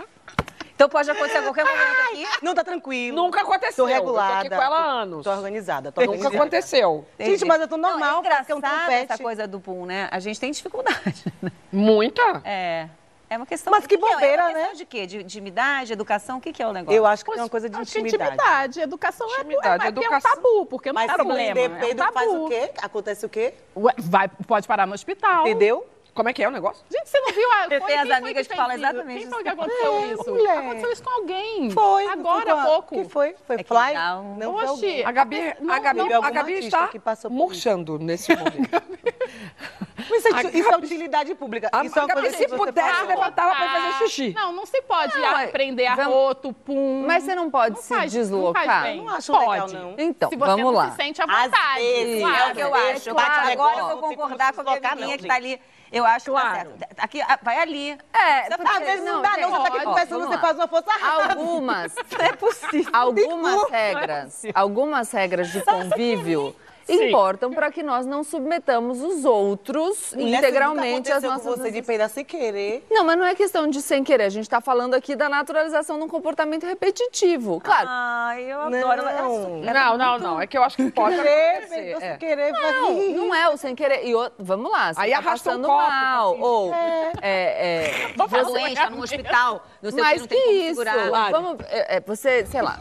Então pode acontecer a qualquer momento aqui. Não, tá tranquilo. Nunca aconteceu. Tô regulada. Eu tô aqui com ela há anos. Tô organizada, tô Nunca organizada. aconteceu. Gente, mas eu tô Não, normal, é porque é um engraçado essa coisa do pum, né? A gente tem dificuldade. né? Muita? É. É uma questão... Mas que o é? bobeira, é uma questão né? de quê? De intimidade, educação? O que, que é o negócio? Eu acho que tem uma coisa de que intimidade. intimidade. Educação é- Intimidade, é, é, é um educação. tabu, porque não Mas é se problema. prender é um faz o quê? Acontece o quê? Ué, vai, pode parar no hospital. Entendeu? Como é que é o negócio? Gente, você não viu a. Tem foi- as foi amigas que fez falam isso? exatamente Quem foi isso. que aconteceu É, isso? mulher. Aconteceu isso com alguém. Foi. Agora foi há pouco. que foi? Foi É que Fly? Não foi Oxi, alguém. A Gabi, Não, a Gabi, não, a Gabi está que passou por murchando nesse momento. Mas Isso, A é, isso é utilidade pública. A Isso é uma coisa se que você pudesse, levantava pra fazer xixi. Não, não se pode Não, é- aprender vamos- arroto, pum. Mas você não pode Não se faz- não deslocar? faz bem. Não acho pode. legal, não. Então, se você vamos não lá. se sente à Às vontade. vezes, claro. É o que eu É, acho. claro. Agora eu Não vou concordar com a minha não, que tá ali. Eu acho que Claro. tá certo. Aqui, vai ali. É, Você porque- Às vezes não, dá, não. Você tá aqui conversando, você faz uma força rápida. Algumas, Não é possível. algumas regras, algumas regras de convívio importam para que nós não submetamos os outros Mulher, integralmente às nossas com você de peidar sem querer. Não, mas não é questão de sem querer. A gente está falando aqui da naturalização de um comportamento repetitivo. Claro. Ai, eu Não. adoro. Ela- Não, não, não. É que eu acho que pode Querer, acontecer. é. sem querer. Não, não é o sem querer. E o- vamos lá, você Aí tá arrasta um mal. assim. Ou, É, é, Tá doente, tá no hospital, não sei o que, Mas não que tem como isso? Vamos, é, é, você, sei lá,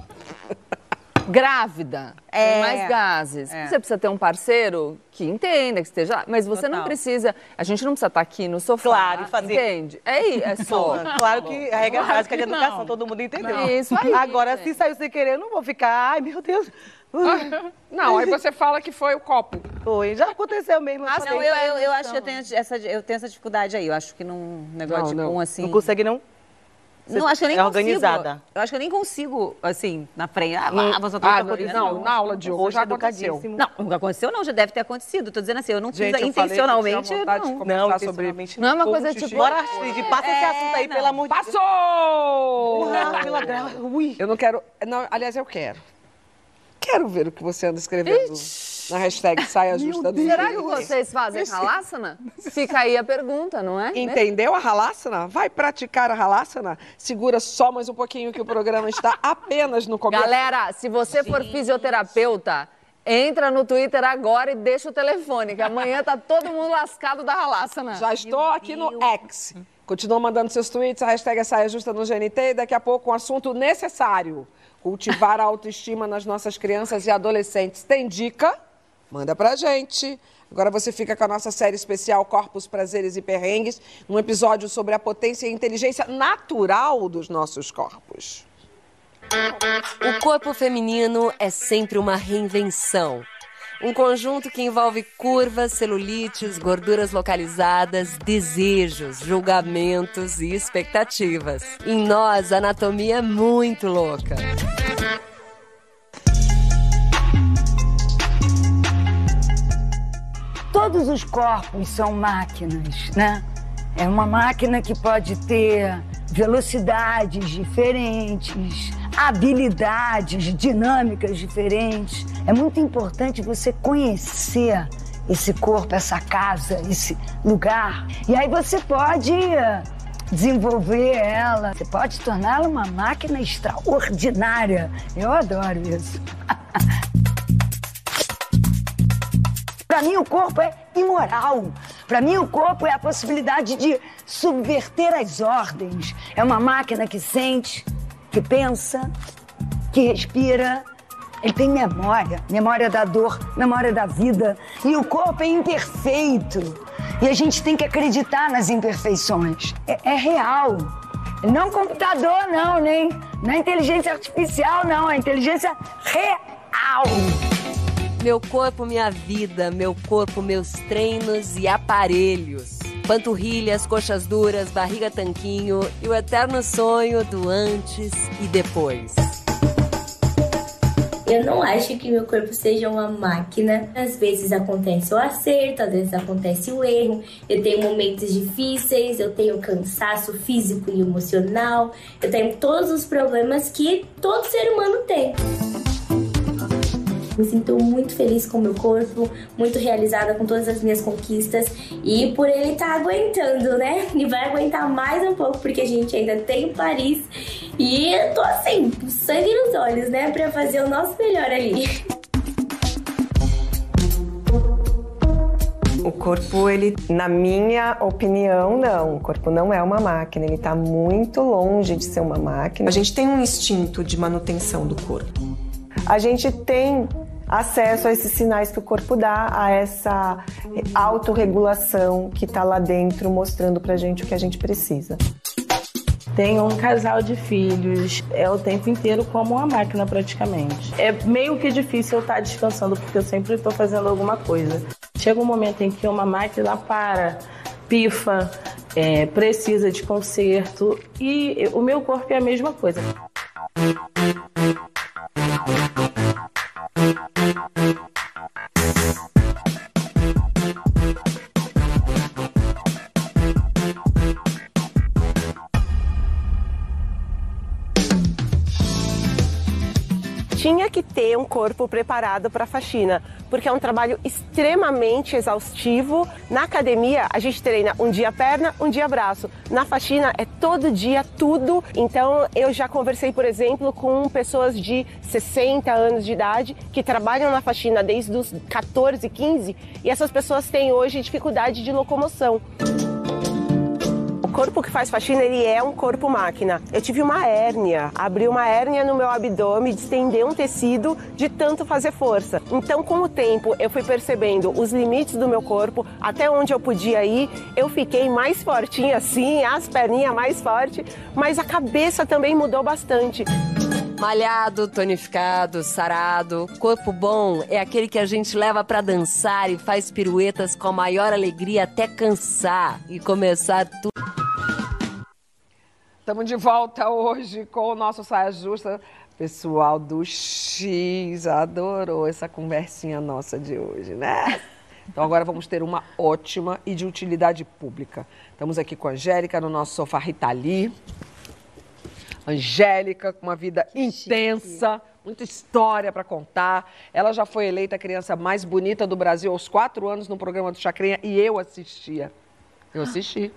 grávida, É. com mais gases. É. Você precisa ter um parceiro que entenda, que esteja lá. Mas você não Total. precisa. A gente não precisa estar aqui no sofá. Claro, e fazer- Entende? É, é só. Claro que a regra Claro básica de educação, não. todo mundo entendeu. Não. Isso aí, Agora, se saiu sem querer, eu não vou ficar, ai meu Deus. Não, aí você fala que foi o copo. Foi, já aconteceu mesmo. Ah, não, eu, eu, eu acho que eu tenho essa, eu tenho essa dificuldade aí. Eu acho que num negócio Não, de não. pum assim. Não consegue, não? Não, acho que eu nem é consigo. organizada. Eu acho que eu nem consigo, assim, na frente. Ah, vá, você Ah, tá isso. não, na aula de hoje já aconteceu. educadíssimo. Não, nunca aconteceu, não, já deve ter acontecido. Tô dizendo assim, eu não fiz Gente, eu falei que eu intencionalmente. tinha vontade de não. Não, sobre intencionalmente Não é uma coisa tipo, Bora, Astrid, passa esse assunto aí, não. pelo amor de Deus. Passou! Ah, pela gra- Ui. Eu não quero. Não, aliás, eu quero. Quero ver o que você anda escrevendo na hashtag saia justa do Será que vocês fazem halassana? Fica aí a pergunta, não é? Entendeu a halassana? Vai praticar a halassana? Segura só mais um pouquinho que o programa está apenas no começo. Galera, se você for fisioterapeuta, entra no Twitter agora e deixa o telefone, que amanhã tá todo mundo lascado da ralaçana. Já estou aqui no X. Continua mandando seus tweets, a hashtag é saia justa no GNT e daqui a pouco um assunto necessário. Cultivar a autoestima nas nossas crianças e adolescentes. Tem dica? Manda pra gente. Agora você fica com a nossa série especial Corpos, Prazeres e Perrengues, um episódio sobre a potência e inteligência natural dos nossos corpos. O corpo feminino é sempre uma reinvenção. Um conjunto que envolve curvas, celulites, gorduras localizadas, desejos, julgamentos e expectativas. Em nós, a anatomia é muito louca. Todos os corpos são máquinas, né? É uma máquina que pode ter velocidades diferentes, habilidades dinâmicas diferentes. É muito importante você conhecer esse corpo, essa casa, esse lugar. E aí você pode desenvolver ela, você pode torná-la uma máquina extraordinária. Eu adoro isso. Para mim, o corpo é imoral. Para mim, o corpo é a possibilidade de subverter as ordens. É uma máquina que sente, que pensa, que respira. Ele tem memória, memória da dor, memória da vida. E o corpo é imperfeito. E a gente tem que acreditar nas imperfeições. É, é real. Não computador, não, nem é inteligência artificial, não. É inteligência real. Meu corpo, minha vida, meu corpo, meus treinos e aparelhos. Panturrilhas, coxas duras, barriga tanquinho e o eterno sonho do antes e depois. Eu não acho que meu corpo seja uma máquina. Às vezes acontece o acerto, às vezes acontece o erro. Eu tenho momentos difíceis, eu tenho cansaço físico e emocional, eu tenho todos os problemas que todo ser humano tem. Me sinto muito feliz com o meu corpo, muito realizada com todas as minhas conquistas e por ele estar aguentando, né? E vai aguentar mais um pouco porque a gente ainda tem o Paris e eu tô assim, sangue nos olhos, né? Pra fazer o nosso melhor ali. O corpo, ele, na minha opinião, não. O corpo não é uma máquina, ele está muito longe de ser uma máquina. A gente tem um instinto de manutenção do corpo. A gente tem acesso a esses sinais que o corpo dá, a essa autorregulação que está lá dentro mostrando pra gente o que a gente precisa. Tenho um casal de filhos, é o tempo inteiro como uma máquina praticamente. É meio que difícil eu estar descansando porque eu sempre estou fazendo alguma coisa. Chega um momento em que uma máquina para, pifa, é, precisa de conserto e o meu corpo é a mesma coisa. Thank you. Tinha que ter um corpo preparado para a faxina, porque é um trabalho extremamente exaustivo. Na academia, a gente treina um dia perna, um dia braço. Na faxina, é todo dia tudo. Então, eu já conversei, por exemplo, com pessoas de 60 anos de idade que trabalham na faxina desde os 14, 15, e essas pessoas têm hoje dificuldade de locomoção. Corpo que faz faxina, ele é um corpo máquina. Eu tive uma hérnia, abri uma hérnia no meu abdômen, distendeu um tecido de tanto fazer força. Então, com o tempo, eu fui percebendo os limites do meu corpo, até onde eu podia ir. Eu fiquei mais fortinha assim, as perninhas mais fortes, mas a cabeça também mudou bastante. Malhado, tonificado, sarado, corpo bom é aquele que a gente leva pra dançar e faz piruetas com a maior alegria até cansar e começar tudo. Estamos de volta hoje com o nosso Saia Justa. Pessoal do X adorou essa conversinha nossa de hoje, né? Então agora vamos ter uma ótima e de utilidade pública. Estamos aqui com a Angélica no nosso sofá Ritali. Angélica, com uma vida intensa, muita história para contar. Ela já foi eleita a criança mais bonita do Brasil aos quatro anos no programa do Chacrinha e eu assistia. Eu assisti.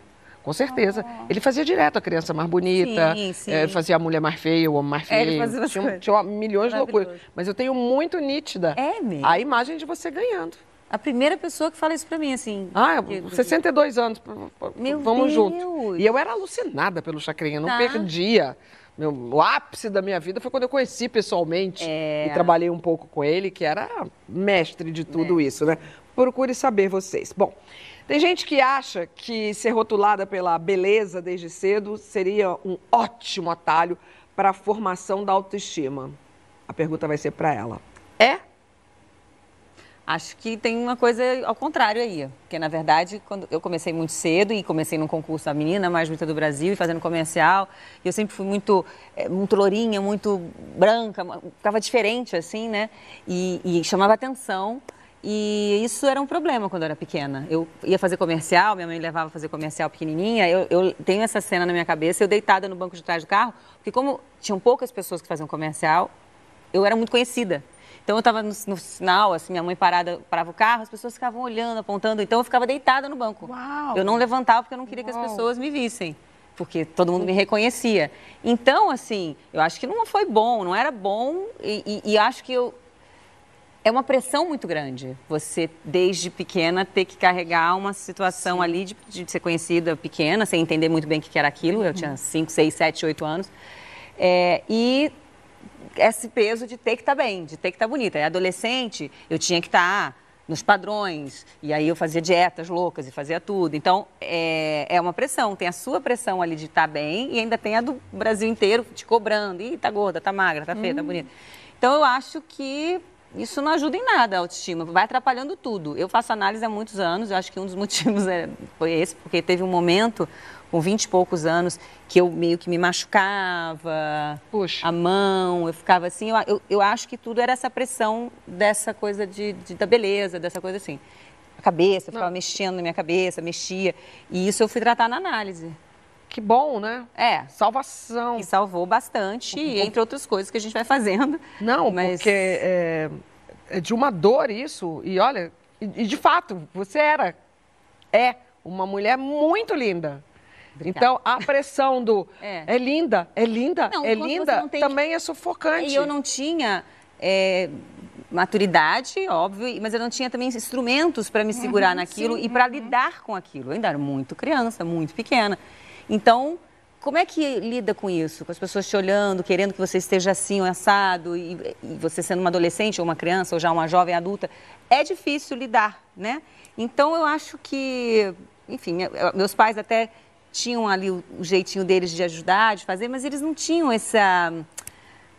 Com certeza. Ele fazia direto a criança mais bonita, Sim, sim. eh, fazia a mulher mais feia, o homem mais É, feio. ele fazia tinha, tinha milhões de loucuras. Mas eu tenho muito nítida É mesmo? a imagem de você ganhando. A primeira pessoa que fala isso pra mim, assim. Ah, que- 62 anos. Meu Vamos Deus. junto. E eu era alucinada pelo Chacrinha, não Tá. perdia. Meu, o ápice da minha vida foi quando eu conheci pessoalmente É. e trabalhei um pouco com ele, que era mestre de tudo isso, né? Procure saber vocês. Bom, tem gente que acha que ser rotulada pela beleza desde cedo seria um ótimo atalho para a formação da autoestima. A pergunta vai ser para ela. É? Acho que tem uma coisa ao contrário aí. Porque, na verdade, quando eu comecei muito cedo e comecei num concurso da menina mais bonita do Brasil e fazendo comercial. E eu sempre fui muito, eh, muito lourinha, muito branca, ficava diferente, assim, né? E, e chamava atenção. E isso era um problema quando eu era pequena. Eu ia fazer comercial, minha mãe levava a fazer comercial pequenininha. Eu, eu tenho essa cena na minha cabeça, eu deitada no banco de trás do carro, porque como tinham poucas pessoas que faziam comercial, eu era muito conhecida. Então eu estava no, no sinal, assim, minha mãe parada, parava o carro, as pessoas ficavam olhando, apontando. Então eu ficava deitada no banco. Eu não levantava porque eu não queria que as pessoas me vissem. Porque todo mundo me reconhecia. Então, assim, eu acho que não foi bom, não era bom. E, e- e acho que eu, é uma pressão muito grande. Você, desde pequena, ter que carregar uma situação ali de, de ser conhecida pequena, sem entender muito bem o que era aquilo. Eu tinha 5, 6, 7, 8 anos. É, e esse peso de ter que estar bem, de ter que estar bonita. É adolescente, eu tinha que estar nos padrões, e aí eu fazia dietas loucas e fazia tudo. Então, é, é uma pressão. Tem a sua pressão ali de estar bem e ainda tem a do Brasil inteiro te cobrando. Ih, tá gorda, tá magra, tá feia, tá Hum. bonita. Então, eu acho que isso não ajuda em nada a autoestima, vai atrapalhando tudo. Eu faço análise há muitos anos, eu acho que um dos motivos é, foi esse, porque teve um momento, com 20 e poucos anos, que eu meio que me machucava, a mão, eu ficava assim, eu, eu, eu acho que tudo era essa pressão dessa coisa de, de- da beleza, dessa coisa assim. A cabeça, eu ficava mexendo na minha cabeça, mexia, e isso eu fui tratar na análise. Que bom, né? É. Salvação. E salvou bastante, entre outras coisas que a gente vai fazendo. Não, Mas- porque é, é de uma dor isso. E olha, e, e de fato, você era, é uma mulher muito linda. Então, a pressão do É. é, linda, é linda, Não, é linda, tem- também é sufocante. E eu não tinha é, maturidade, óbvio, mas eu não tinha também instrumentos para me segurar Uhum, naquilo sim, e para lidar com aquilo. Eu ainda era muito criança, muito pequena. Então, como é que lida com isso? Com as pessoas te olhando, querendo que você esteja assim, ou assado, e, e você sendo uma adolescente ou uma criança ou já uma jovem adulta, é difícil lidar, né? Então, eu acho que, enfim, me- meus pais até tinham ali o jeitinho deles de ajudar, de fazer, mas eles não tinham essa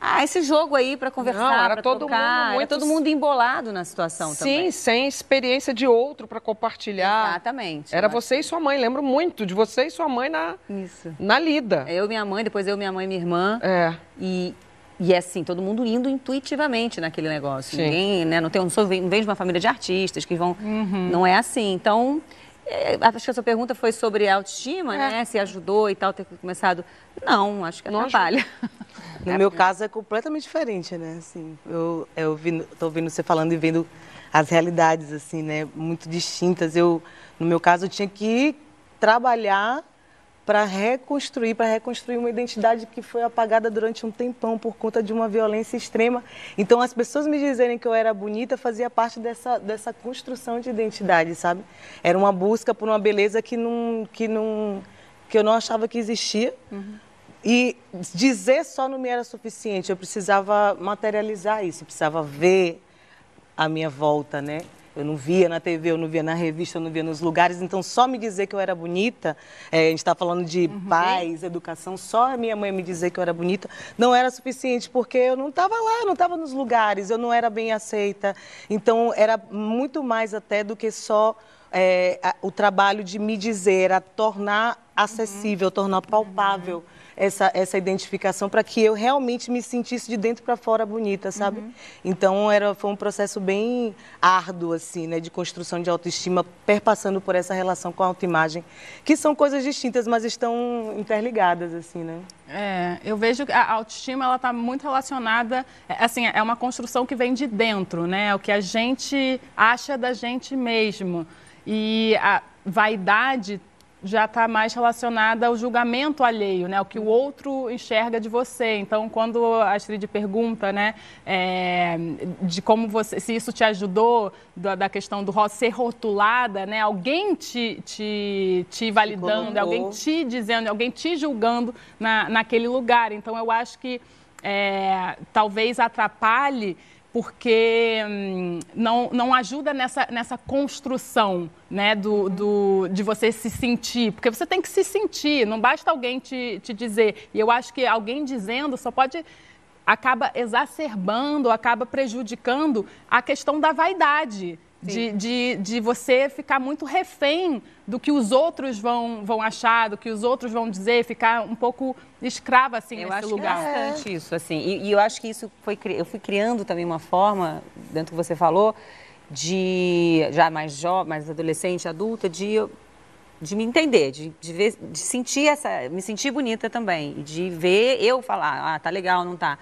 ah, esse jogo aí para conversar, Não, era todo trocar, mundo era muito- todo mundo embolado na situação Sim, também. sem experiência de outro para compartilhar. Exatamente. Era você e sua mãe, lembro muito de você e sua mãe na, Isso. na lida. Eu, minha mãe, depois eu, minha mãe e minha irmã. É. E, e é assim, todo mundo indo intuitivamente naquele negócio. Sim. Ninguém, né? Não, tem, não, sou, não vem de uma família de artistas que vão. Uhum. Não é assim. Então, é, acho que a sua pergunta foi sobre autoestima, É. né? Se ajudou e tal, ter começado. Não, acho que Não atrapalha. No meu caso é completamente diferente, né? Assim, eu eu vi, tô ouvindo você falando e vendo as realidades assim, né, muito distintas. Eu, no meu caso, eu tinha que trabalhar para reconstruir, para reconstruir uma identidade que foi apagada durante um tempão por conta de uma violência extrema. Então, as pessoas me dizerem que eu era bonita fazia parte dessa, dessa construção de identidade, sabe? Era uma busca por uma beleza que não, que não que eu não achava que existia. E dizer só não me era suficiente, eu precisava materializar isso, eu precisava ver a minha volta, né? Eu não via na TV, eu não via na revista, eu não via nos lugares. Então, só me dizer que eu era bonita, é, a gente está falando de paz, educação, só a minha mãe me dizer que eu era bonita não era suficiente, porque eu não estava lá, não estava nos lugares, eu não era bem aceita. Então, era muito mais até do que só é, a- o trabalho de me dizer, era tornar acessível, tornar palpável essa, essa identificação para que eu realmente me sentisse de dentro para fora bonita, sabe? Então era, foi um processo bem árduo, assim, né, de construção de autoestima, perpassando por essa relação com a autoimagem, que são coisas distintas, mas estão interligadas, assim, né? É, eu vejo que a autoestima ela está muito relacionada, é, assim, é uma construção que vem de dentro, né? O que a gente acha da gente mesmo. E a vaidade já está mais relacionada ao julgamento alheio, né? O que o outro enxerga de você. Então, quando a Astrid pergunta, né, é, de como você, se isso te ajudou da, da questão do ser rotulada, né? Alguém te, te, te validando, alguém te dizendo, alguém te julgando na, naquele lugar. Então, eu acho que é, talvez atrapalhe porque hum, não, não ajuda nessa, nessa construção né, do, do, de você se sentir. Porque você tem que se sentir, não basta alguém te, te dizer. E eu acho que alguém dizendo só pode acaba exacerbando, acaba prejudicando a questão da vaidade. De, de, de você ficar muito refém do que os outros vão, vão achar, do que os outros vão dizer, ficar um pouco escrava assim Eu nesse acho lugar. que é bastante isso, assim. E, e eu acho que isso foi... Eu fui criando também uma forma, dentro do que você falou, de... Já mais jovem, mais adolescente, adulta, de... eu- De me entender, de, de, ver, de sentir essa... Me sentir bonita também. De ver eu falar, ah, tá legal, não tá.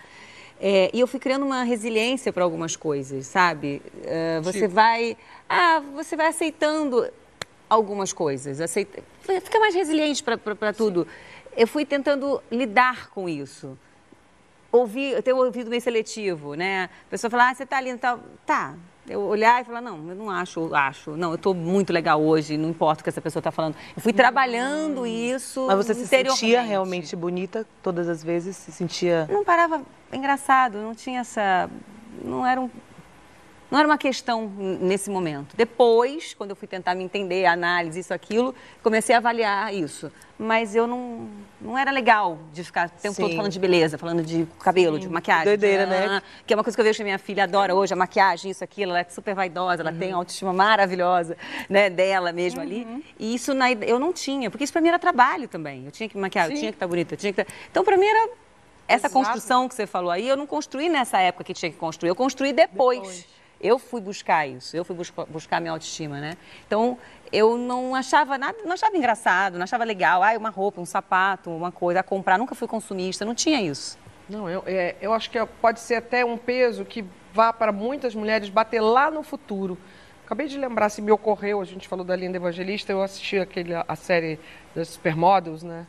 É, e eu fui criando uma resiliência para algumas coisas, sabe? É, você Tipo? vai... Ah, você vai aceitando algumas coisas. Aceita, fica mais resiliente para tudo. Eu fui tentando lidar com isso. Ouvir, eu tenho ouvido meio seletivo, né? A pessoa fala, ah, você tá linda e tal. Tá. Eu olhar e falar, não, eu não acho, acho. Não, eu tô muito legal hoje, não importa o que essa pessoa tá falando. Eu fui trabalhando isso Mas você se sentia realmente bonita todas as vezes? Se sentia... Não parava, engraçado, não tinha essa, não era um, não era uma questão nesse momento. Depois, quando eu fui tentar me entender, análise, isso, aquilo, comecei a avaliar isso. Mas eu não, não era legal de ficar o tempo Sim. todo falando de beleza, falando de cabelo, de maquiagem. Doideira, de- né? Que é uma coisa que eu vejo que minha filha adora hoje, a maquiagem, isso, aquilo. Ela é super vaidosa, ela Uhum. tem uma autoestima maravilhosa, né, dela mesmo ali. E isso na, eu não tinha, porque isso pra mim era trabalho também. Eu tinha que maquiar, eu Sim. tinha que estar bonita, eu tinha que estar... Então, pra mim era essa Exato. construção que você falou aí, eu não construí nessa época que tinha que construir, eu construí depois. Eu fui buscar isso, eu fui buscar, buscar minha autoestima, né? Então, eu não achava nada, não achava engraçado, não achava legal. Ah, uma roupa, um sapato, uma coisa a comprar. Nunca fui consumista, não tinha isso. Não, eu, é, eu acho que é- pode ser até um peso que vá para muitas mulheres bater lá no futuro. Acabei de lembrar, se me ocorreu, a gente falou da Linda Evangelista, eu assisti aquele, a série das Supermodels, né?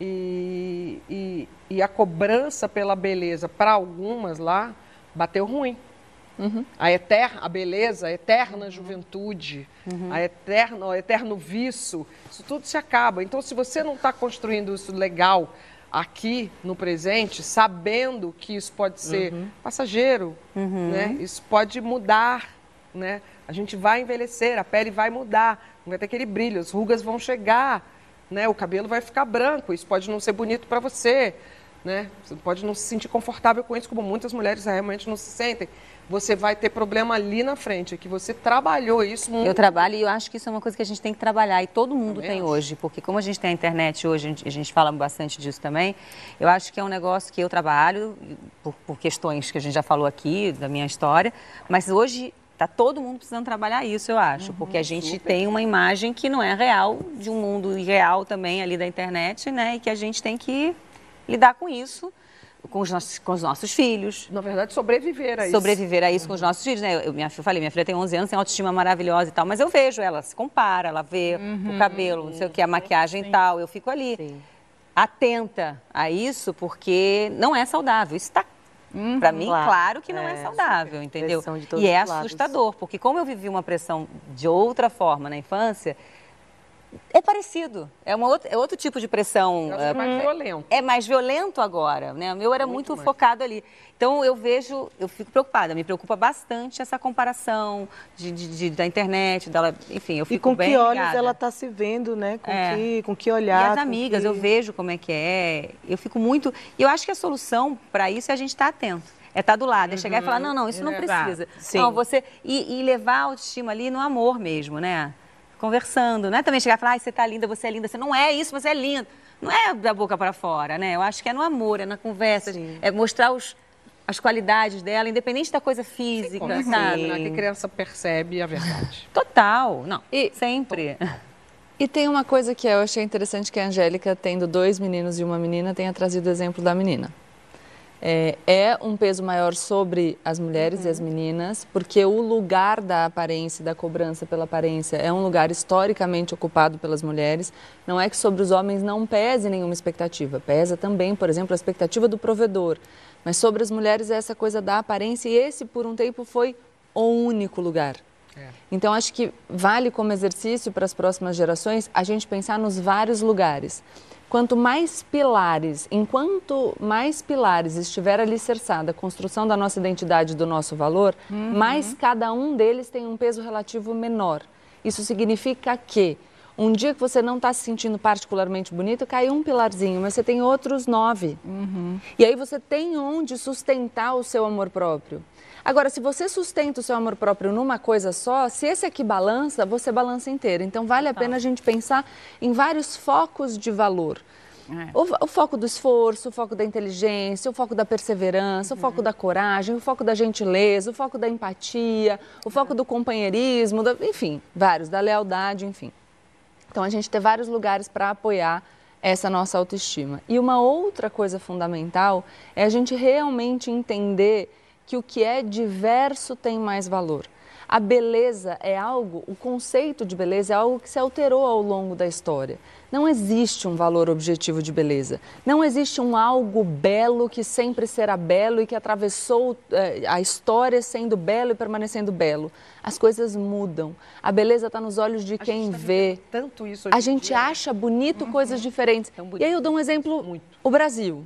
E, e, e a cobrança pela beleza para algumas lá bateu ruim. A, eter, a beleza, a eterna juventude, a eterno, o eterno vício, isso tudo se acaba. Então, se você não está construindo isso legal aqui no presente, sabendo que isso pode ser Uhum. passageiro, né? isso pode mudar, né? a gente vai envelhecer, a pele vai mudar, não vai ter aquele brilho, as rugas vão chegar, né? o cabelo vai ficar branco, isso pode não ser bonito para você. Né? Você pode não se sentir confortável com isso, como muitas mulheres realmente não se sentem. Você vai ter problema ali na frente, que você trabalhou isso muito. Eu trabalho e eu acho que isso é uma coisa que a gente tem que trabalhar e todo mundo tem hoje, porque como a gente tem a internet hoje, a gente, fala bastante disso também, eu acho que é um negócio que eu trabalho por, por questões que a gente já falou aqui, da minha história, mas hoje está todo mundo precisando trabalhar isso, eu acho, porque a gente super. tem uma imagem que não é real, de um mundo irreal também ali da internet, né, e que a gente tem que lidar com isso. Com os, nossos, com os nossos filhos. Na verdade, sobreviver a isso. Sobreviver a isso com os nossos filhos, né? Eu, minha, eu falei, minha filha tem 11 anos, tem autoestima maravilhosa e tal, mas eu vejo ela, se compara, ela vê o cabelo, não sei o que, a maquiagem e tal, eu fico ali atenta a isso, porque não é saudável. Isso está, para mim, Claro. claro, que não é, É, saudável, entendeu? E é os lados. assustador, porque como eu vivi uma pressão de outra forma na infância, É parecido. É, uma outra, é outro tipo de pressão. É mais é, violento. É mais violento agora, né? O meu era muito, muito focado ali. Então eu vejo, eu fico preocupada, me preocupa bastante essa comparação de, de, de da internet, dela, enfim, eu fico E com bem que olhos ligada. ela está se vendo, né? Com, É. que, com que olhar. E as amigas, que- eu vejo como é que é. Eu fico muito. E eu acho que a solução para isso é a gente estar atento. É estar do lado, é chegar e falar, não, não, isso não Exato. precisa. Sim. Não, você. E, e levar a autoestima ali no amor mesmo, né? Conversando. Não é também chegar e falar, ai, você tá linda, você é linda. Você não é isso, você é linda. Não é da boca para fora, né? Eu acho que é no amor, é na conversa, é mostrar os, as qualidades dela, independente da coisa física, certeza, sabe? né? Que criança percebe a verdade. Total, não, sempre. E tem uma coisa que eu achei interessante que a Angélica, tendo dois meninos e uma menina, tenha trazido o exemplo da menina. É, é um peso maior sobre as mulheres e as meninas, porque o lugar da aparência e da cobrança pela aparência é um lugar historicamente ocupado pelas mulheres. Não é que sobre os homens não pese nenhuma expectativa, pesa também, por exemplo, a expectativa do provedor. Mas sobre as mulheres é essa coisa da aparência e esse, por um tempo, foi o único lugar. Então, acho que vale como exercício para as próximas gerações a gente pensar nos vários lugares. Quanto mais pilares, enquanto mais pilares estiver alicerçada a construção da nossa identidade e do nosso valor, mais cada um deles tem um peso relativo menor. Isso significa que um dia que você não está se sentindo particularmente bonito, cai um pilarzinho, mas você tem outros nove. E aí você tem onde sustentar o seu amor próprio. Agora, se você sustenta o seu amor próprio numa coisa só, se esse aqui balança, você balança inteiro. Então, vale a pena a gente pensar em vários focos de valor. O, o foco do esforço, o foco da inteligência, o foco da perseverança, o foco da coragem, o foco da gentileza, o foco da empatia, o foco do companheirismo, da- enfim, vários, da lealdade, enfim. Então, a gente ter vários lugares para apoiar essa nossa autoestima. E uma outra coisa fundamental é a gente realmente entender que o que é diverso tem mais valor. A beleza é algo, o conceito de beleza é algo que se alterou ao longo da história. Não existe um valor objetivo de beleza. Não existe um algo belo que sempre será belo e que atravessou eh, a história sendo belo e permanecendo belo. As coisas mudam. A beleza está nos olhos de quem vê. Tanto isso A gente dia. acha bonito coisas diferentes. E aí eu dou um exemplo, o Brasil.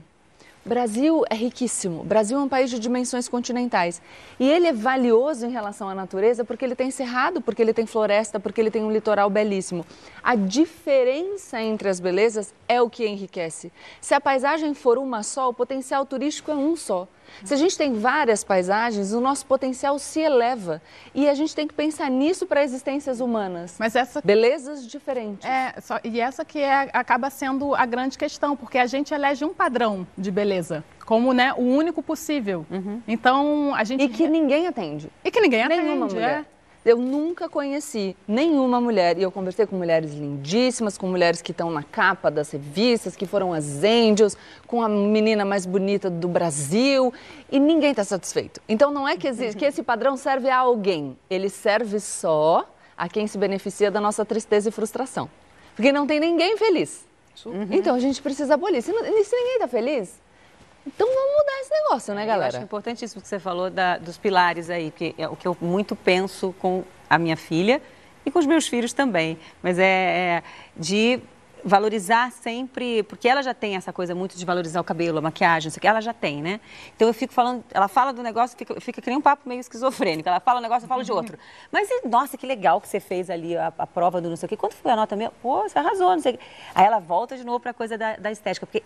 Brasil é riquíssimo. Brasil é um país de dimensões continentais. E ele é valioso em relação à natureza porque ele tem cerrado, porque ele tem floresta, porque ele tem um litoral belíssimo. A diferença entre as belezas é o que enriquece. Se a paisagem for uma só, o potencial turístico é um só. Se a gente tem várias paisagens, o nosso potencial se eleva. E a gente tem que pensar nisso para existências humanas. Mas essa Belezas diferentes. É, só- e essa que é, acaba sendo a grande questão, porque a gente elege um padrão de beleza como né, o único possível. Então a gente. E que ninguém atende. E que ninguém atende. Nenhuma mulher. é. Eu nunca conheci nenhuma mulher, e eu conversei com mulheres lindíssimas, com mulheres que estão na capa das revistas, que foram as Angels, com a menina mais bonita do Brasil, e ninguém está satisfeito. Então não é que, exi- que esse padrão serve a alguém, ele serve só a quem se beneficia da nossa tristeza e frustração. Porque não tem ninguém feliz. Então a gente precisa abolir. Se, não- e se ninguém está feliz, então vamos mudar esse negócio, né, Eu galera? acho importantíssimo que você falou da- dos pilares aí, porque é o que eu muito penso com a minha filha e com os meus filhos também. Mas é, é de valorizar sempre, porque ela já tem essa coisa muito de valorizar o cabelo, a maquiagem, isso aqui, ela já tem, né? Então eu fico falando, ela fala do negócio, fica, fica que nem um papo meio esquizofrênico. Ela fala um negócio, eu falo de outro. Mas, e, nossa, que legal que você fez ali a, a prova do não sei o quê. Quanto foi a nota mesmo? Pô, você arrasou, não sei o quê. Aí ela volta de novo para a coisa da, da estética, porque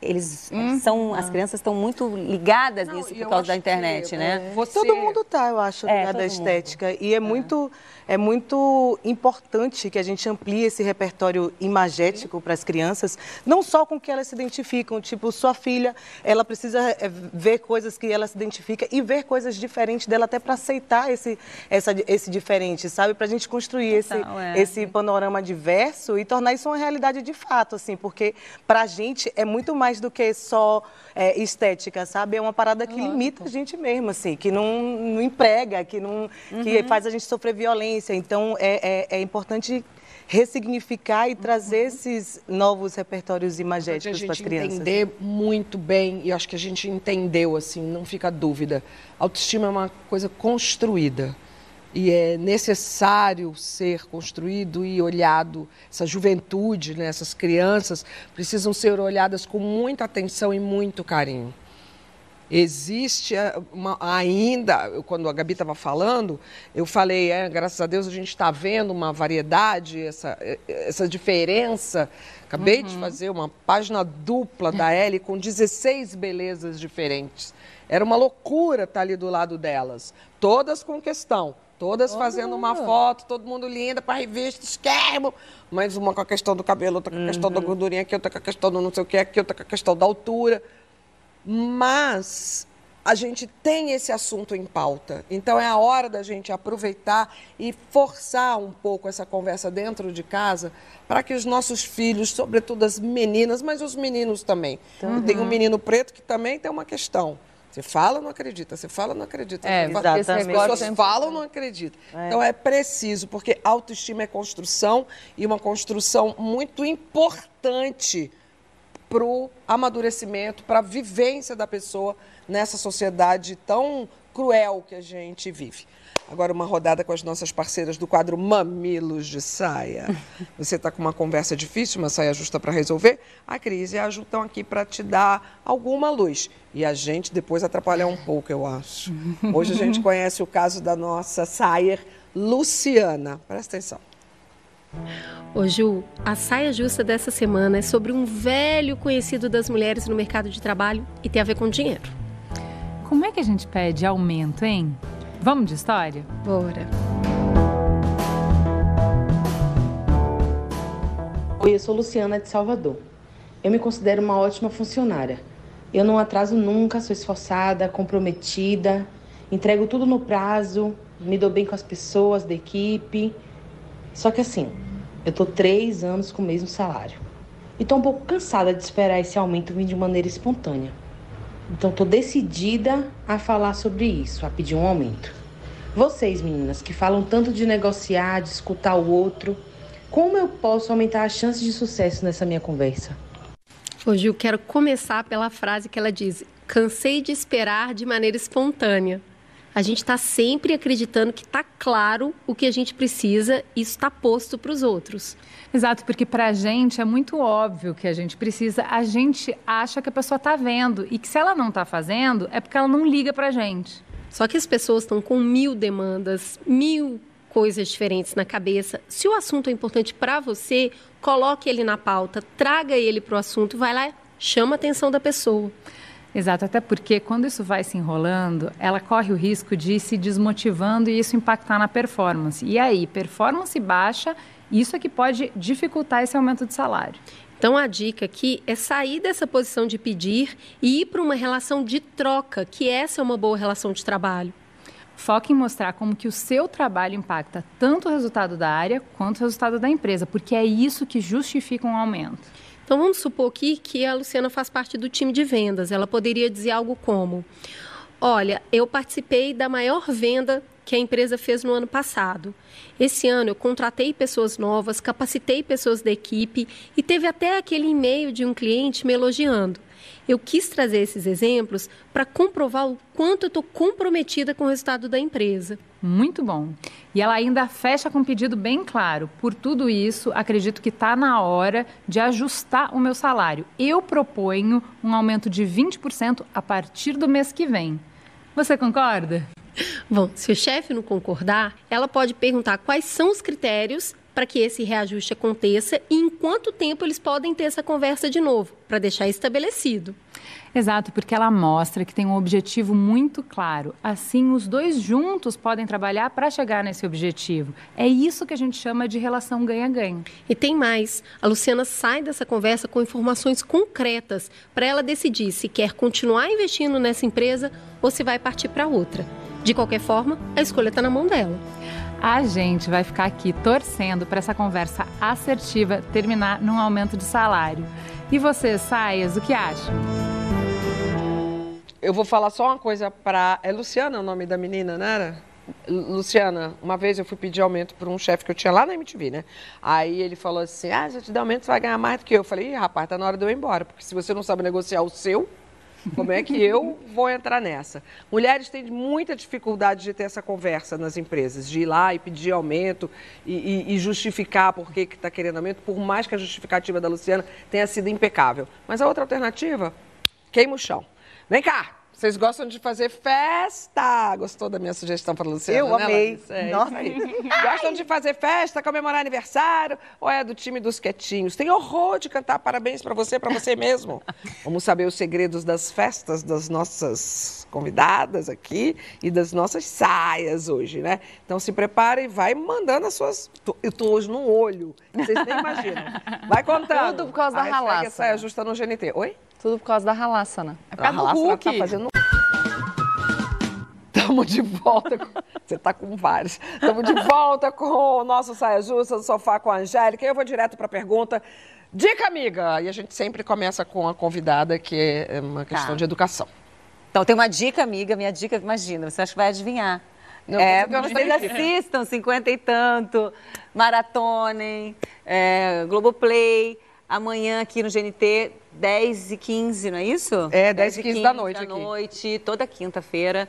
eles são, as crianças estão muito ligadas nisso por causa da internet, né? Todo mundo tá, eu acho, É, ligado à todo estética. E é, muito é muito importante que a gente amplie esse repertório imagético para as crianças, não só com o que elas se identificam, tipo, sua filha, ela precisa é, ver coisas que ela se identifica e ver coisas diferentes dela até para aceitar esse, essa, esse diferente, sabe? Para a gente construir esse, é. esse panorama diverso e tornar isso uma realidade de fato, assim, porque para a gente é muito mais do que só é, estética, sabe? É uma parada que limita a gente mesmo, assim, que não, não emprega, que, não, que Uhum. faz a gente sofrer violência. Então, é, é, é importante ressignificar e trazer esses novos repertórios imagéticos para as crianças. entender muito bem, e acho que a gente entendeu, assim, não fica dúvida. Autoestima é uma coisa construída. E é necessário ser construído e olhado. Essa juventude, né, essas crianças precisam ser olhadas com muita atenção e muito carinho. Existe eh, uma, ainda, quando a Gabi estava falando, eu falei, é, graças a Deus a gente está vendo uma variedade, essa, eh, essa diferença. Acabei uhum. de fazer uma página dupla da Ellie com 16 belezas diferentes. Era uma loucura estar tá ali do lado delas, todas com questão. Todas fazendo uma foto, todo mundo linda para revista, esquermo. Mas uma com a questão do cabelo, outra com a questão da uhum. gordurinha aqui, outra com a questão do não sei o que aqui, outra com a questão da altura. Mas a gente tem esse assunto em pauta. Então é a hora da gente aproveitar e forçar um pouco essa conversa dentro de casa para que os nossos filhos, sobretudo as meninas, mas os meninos também. Uhum. Tem um menino preto que também tem uma questão. Você fala, não acredita. Você fala, não acredita. É, fala, as pessoas falam, não acreditam. É. Então é preciso, porque autoestima é construção e uma construção muito importante para o amadurecimento, para a vivência da pessoa nessa sociedade tão cruel que a gente vive. Agora, uma rodada com as nossas parceiras do quadro Mamilos de Saia. Você está com uma conversa difícil, uma saia justa para resolver? A Cris e a Ju estão aqui para te dar alguma luz. E a gente depois atrapalhar um pouco, eu acho. Hoje a gente conhece o caso da nossa saia Luciana. Presta atenção. Ô Ju, a saia justa dessa semana é sobre um velho conhecido das mulheres no mercado de trabalho e tem a ver com dinheiro. Como é que a gente pede aumento, hein? Vamos de história? Bora. Oi, eu sou Luciana de Salvador. Eu me considero uma ótima funcionária. Eu não atraso nunca, sou esforçada, comprometida, entrego tudo no prazo, me dou bem com as pessoas da equipe. Só que assim, eu tô três anos com o mesmo salário. E tô um pouco cansada de esperar esse aumento vir de maneira espontânea. Então, estou decidida a falar sobre isso, a pedir um aumento. Vocês, meninas, que falam tanto de negociar, de escutar o outro, como eu posso aumentar as chances de sucesso nessa minha conversa? Hoje eu quero começar pela frase que ela diz: cansei de esperar de maneira espontânea. A gente está sempre acreditando que está claro o que a gente precisa e isso está posto para os outros. Exato, porque para a gente é muito óbvio que a gente precisa, a gente acha que a pessoa está vendo e que se ela não está fazendo é porque ela não liga para a gente. Só que as pessoas estão com mil demandas, mil coisas diferentes na cabeça. Se o assunto é importante para você, coloque ele na pauta, traga ele para o assunto, vai lá, chama a atenção da pessoa. Exato, até porque quando isso vai se enrolando, ela corre o risco de se desmotivando e isso impactar na performance. E aí, performance baixa, isso é que pode dificultar esse aumento de salário. Então a dica aqui é sair dessa posição de pedir e ir para uma relação de troca, que essa é uma boa relação de trabalho. Foque em mostrar como que o seu trabalho impacta tanto o resultado da área quanto o resultado da empresa, porque é isso que justifica um aumento. Então vamos supor aqui que a Luciana faz parte do time de vendas. Ela poderia dizer algo como: Olha, eu participei da maior venda que a empresa fez no ano passado. Esse ano eu contratei pessoas novas, capacitei pessoas da equipe e teve até aquele e-mail de um cliente me elogiando. Eu quis trazer esses exemplos para comprovar o quanto eu estou comprometida com o resultado da empresa. Muito bom. E ela ainda fecha com um pedido bem claro. Por tudo isso, acredito que está na hora de ajustar o meu salário. Eu proponho um aumento de 20% a partir do mês que vem. Você concorda? Bom, se o chefe não concordar, ela pode perguntar quais são os critérios para que esse reajuste aconteça e em quanto tempo eles podem ter essa conversa de novo, para deixar estabelecido. Exato, porque ela mostra que tem um objetivo muito claro. Assim, os dois juntos podem trabalhar para chegar nesse objetivo. É isso que a gente chama de relação ganha-ganha. E tem mais: a Luciana sai dessa conversa com informações concretas para ela decidir se quer continuar investindo nessa empresa ou se vai partir para outra. De qualquer forma, a escolha está na mão dela. A gente vai ficar aqui torcendo para essa conversa assertiva terminar num aumento de salário. E você, Saias, o que acha? Eu vou falar só uma coisa para. É Luciana o nome da menina, não era? Luciana, uma vez eu fui pedir aumento para um chefe que eu tinha lá na MTV, né? Aí ele falou assim: Ah, se eu te der aumento, você vai ganhar mais do que eu. Eu falei: Ih, rapaz, tá na hora de eu ir embora, porque se você não sabe negociar o seu, Como é que eu vou entrar nessa? Mulheres têm muita dificuldade de ter essa conversa nas empresas, de ir lá e pedir aumento e, e, e justificar por que está querendo aumento, por mais que a justificativa da Luciana tenha sido impecável. Mas a outra alternativa, queima o chão. Vem cá, vocês gostam de fazer festa? Gostou da minha sugestão para Luciana? Eu né, amei. É Nossa. Gostam de fazer festa, comemorar aniversário? Ou é do time dos quietinhos? Tem horror de cantar parabéns para você, para você mesmo. Vamos saber os segredos das festas das nossas convidadas aqui e das nossas saias hoje, né? Então se preparem, vai mandando as suas. Eu tô hoje no olho, vocês nem imaginam. Vai contando. Tudo por causa da hashtag ralaça. Saia justa no GNT. Oi? Tudo por causa da ralaça, né? É a ralaça tá fazendo Estamos de volta. Com... Você está com vários. Estamos de volta com o nosso Saia Justa do Sofá com a Angélica. E eu vou direto para a pergunta. Dica, amiga! E a gente sempre começa com a convidada, que é uma questão Tá. de educação. Então, tem uma dica, amiga. Minha dica, imagina, você acha que vai adivinhar. Não, é, vocês assistam 50 e tanto, maratonem, é, Globoplay. Amanhã aqui no GNT, 10 e 15, não é isso? É, 10 e 15 da noite da aqui. noite, toda quinta-feira.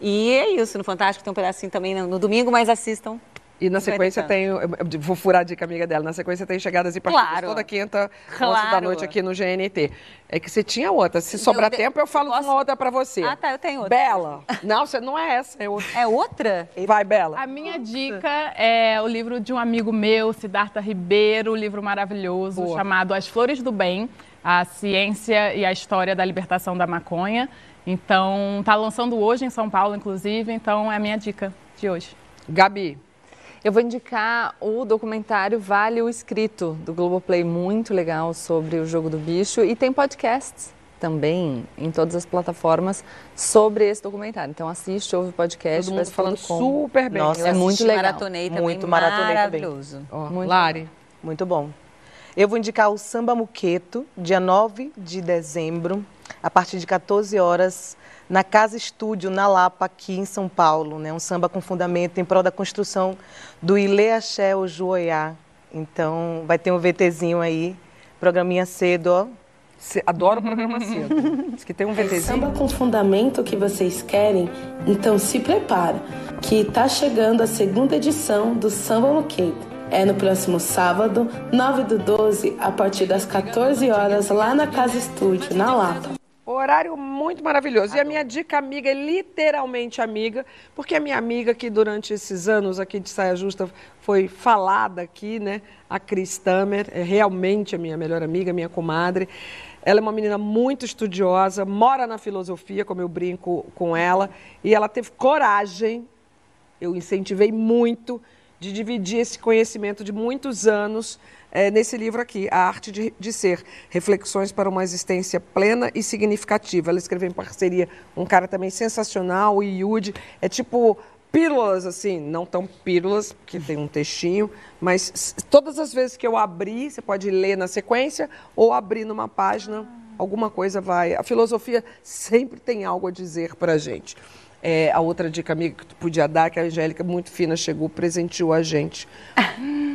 E é isso, no Fantástico tem um pedacinho também no, no domingo, mas assistam. E na 50 sequência tem. eu- eu Vou furar a dica amiga dela. Na sequência tem chegadas e partidas Claro. toda quinta, 11 da Claro. noite aqui no GNT. É que você tinha outra. Se sobrar de- tempo, eu falo uma outra pra você. Ah, tá, eu tenho outra. Bela. Não, você não é essa, é outra. É outra? Vai, Bela. A minha dica é o livro de um amigo meu, Siddhartha Ribeiro, um livro maravilhoso Boa. chamado As Flores do Bem, a ciência e a história da libertação da maconha. Então, tá lançando hoje em São Paulo, inclusive, então é a minha dica de hoje. Gabi. Eu vou indicar o documentário Vale o Escrito, do Globoplay, muito legal sobre o jogo do bicho. E tem podcasts também em todas as plataformas sobre esse documentário. Então assiste, ouve o podcast. Todo vai mundo falando como. super bem. Nossa, Eu é muito legal. maratonei também, Muito maratonei também. maravilhoso. Ó, Muito Lari. Muito bom. Eu vou indicar o Samba Muqueto, dia 9 de dezembro, a partir de 14 horas, na Casa Estúdio, na Lapa, aqui em São Paulo. Né? Um samba com fundamento em prol da construção do Ilê Axé Ojuoiá. Então, vai ter um VTzinho aí, programinha cedo, ó. Adoro o programa cedo. Diz que tem um VTzinho. Samba com fundamento que vocês querem? Então se prepara, que tá chegando a segunda edição do Samba Muqueto. É no próximo sábado, 9 do 12, a partir das 14 horas, lá na Casa Estúdio, na Lapa. Horário muito maravilhoso. E a minha dica amiga é literalmente amiga, porque a minha amiga que durante esses anos aqui de Saia Justa foi falada aqui, né? A Cris Tamer, é realmente a minha melhor amiga, minha comadre. Ela é uma menina muito estudiosa, mora na filosofia, como eu brinco com ela, e ela teve coragem, eu incentivei muito, de dividir esse conhecimento de muitos anos eh, nesse livro aqui, A Arte de, de Ser, Reflexões para uma Existência Plena e Significativa. Ela escreveu em parceria com um cara também sensacional, o Yudi. É tipo pílulas, assim, não tão pílulas, porque tem um textinho, mas todas as vezes que eu abri, você pode ler na sequência ou abrir numa página, alguma coisa vai. A filosofia sempre tem algo a dizer para a gente. É, a outra dica amiga que tu podia dar, que a Angélica, muito fina, chegou, presenteou a gente.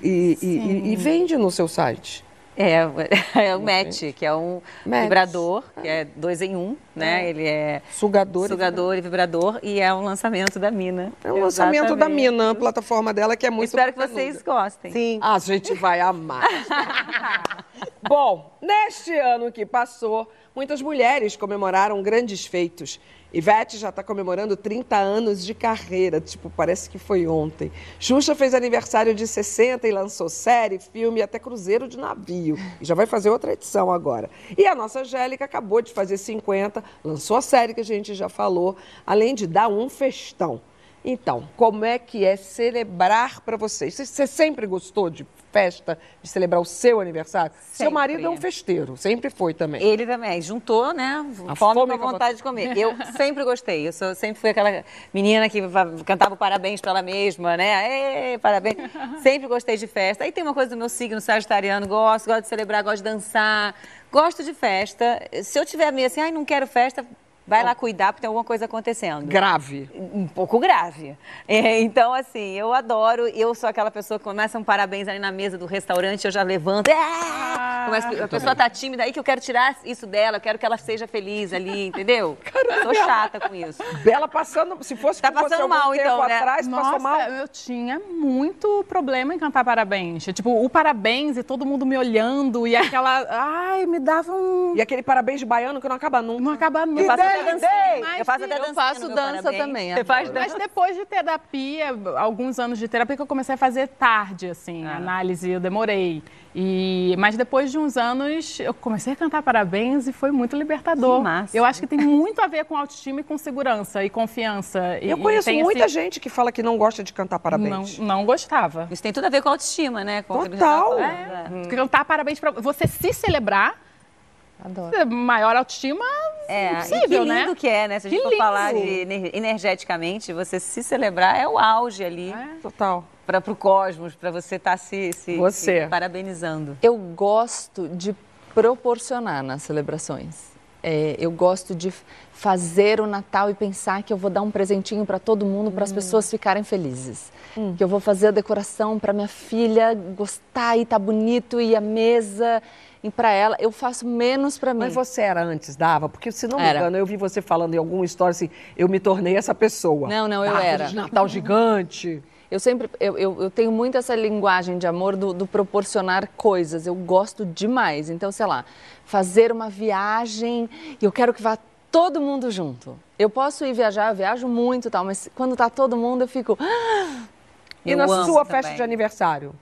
E, e- e- e vende no seu site. É, é o Match, que é um Match. vibrador, que é dois em um, né? Ele é sugador, sugador e vibrador e é um lançamento da Mina. É o lançamento da Mina, a plataforma dela, que é muito Espero que vocês gostem. Sim. A gente vai amar. Bom, neste ano que passou, muitas mulheres comemoraram grandes feitos. Ivete já está comemorando 30 anos de carreira, tipo, parece que foi ontem. Xuxa fez aniversário de 60 e lançou série, filme e até cruzeiro de navio. E já vai fazer outra edição agora. E a nossa Angélica acabou de fazer 50, lançou a série que a gente já falou, além de dar um festão. Então, como é que é celebrar para vocês? Você- sempre gostou de festa, de celebrar o seu aniversário? Seu Sempre. marido é um festeiro, sempre foi também. Ele também, juntou, né? A fome, fome com a vontade de comer. Eu sempre gostei. Eu sou- sempre fui aquela menina que va- cantava parabéns pra ela mesma, né? Ê, parabéns. Sempre gostei de festa. Aí tem uma coisa do meu signo sagitariano, gosto, gosto de celebrar, gosto de dançar, gosto de festa. Se eu tiver meio assim, ai, não quero festa, vai lá cuidar porque tem alguma coisa acontecendo. Grave. Um pouco grave. É, então, assim, eu adoro. Eu sou aquela pessoa que começa um parabéns ali na mesa do restaurante, eu já levanto. Ah! Começa- a pessoa tá tímida aí que eu quero tirar isso dela, eu quero que ela seja feliz ali, entendeu? Sou chata com isso. Bela passando, se fosse Tá passando algum mal, tempo então, né? atrás, passou Nossa, mal. eu tinha muito problema em cantar parabéns. Tipo, o parabéns e todo mundo me olhando e aquela. Ai, me dava um. E aquele parabéns de baiano que não acaba nunca. Não acaba nunca. Eu faço até Mas dancinha. Eu faço até eu dancinha faço no meu dança parabéns. também, Você faz Mas dança? depois de terapia, alguns anos de terapia que eu comecei a fazer tarde, assim, Ah. análise, eu demorei. E, mas depois de uns anos, eu comecei a cantar parabéns e foi muito libertador. Que massa. Eu acho que tem muito a ver com autoestima e com segurança e confiança. E- Eu e conheço tem muita esse- gente que fala que não gosta de cantar parabéns. Não, não gostava. Isso tem tudo a ver com autoestima, né? Com Total. É. Cantar parabéns pra você se celebrar. Adoro. Maior autoestima É, impossível, e que lindo né? que é, né? Se a gente Que for falar de lindo. ener- energeticamente, você se celebrar é o auge ali. Total. Para o cosmos, para você estar se, se, Você. se parabenizando. Eu gosto de proporcionar nas celebrações. É, eu gosto de fazer o Natal e pensar que eu vou dar um presentinho para todo mundo, para as pessoas ficarem felizes. Que eu vou fazer a decoração para minha filha gostar e tá bonito e a mesa e para ela. Eu faço menos para mim. Mas você era antes, dava? Porque se não me Era. engano, eu vi você falando em alguma história assim, eu me tornei essa pessoa. Não, não, eu árvore era. de Natal gigante. Eu sempre, eu, eu, eu tenho muito essa linguagem de amor do, do proporcionar coisas. Eu gosto demais. Então, sei lá, fazer uma viagem e eu quero que vá todo mundo junto. Eu posso ir viajar, eu viajo muito e tal, mas quando tá todo mundo eu fico. "Ah!" E Eu na sua festa também. de aniversário?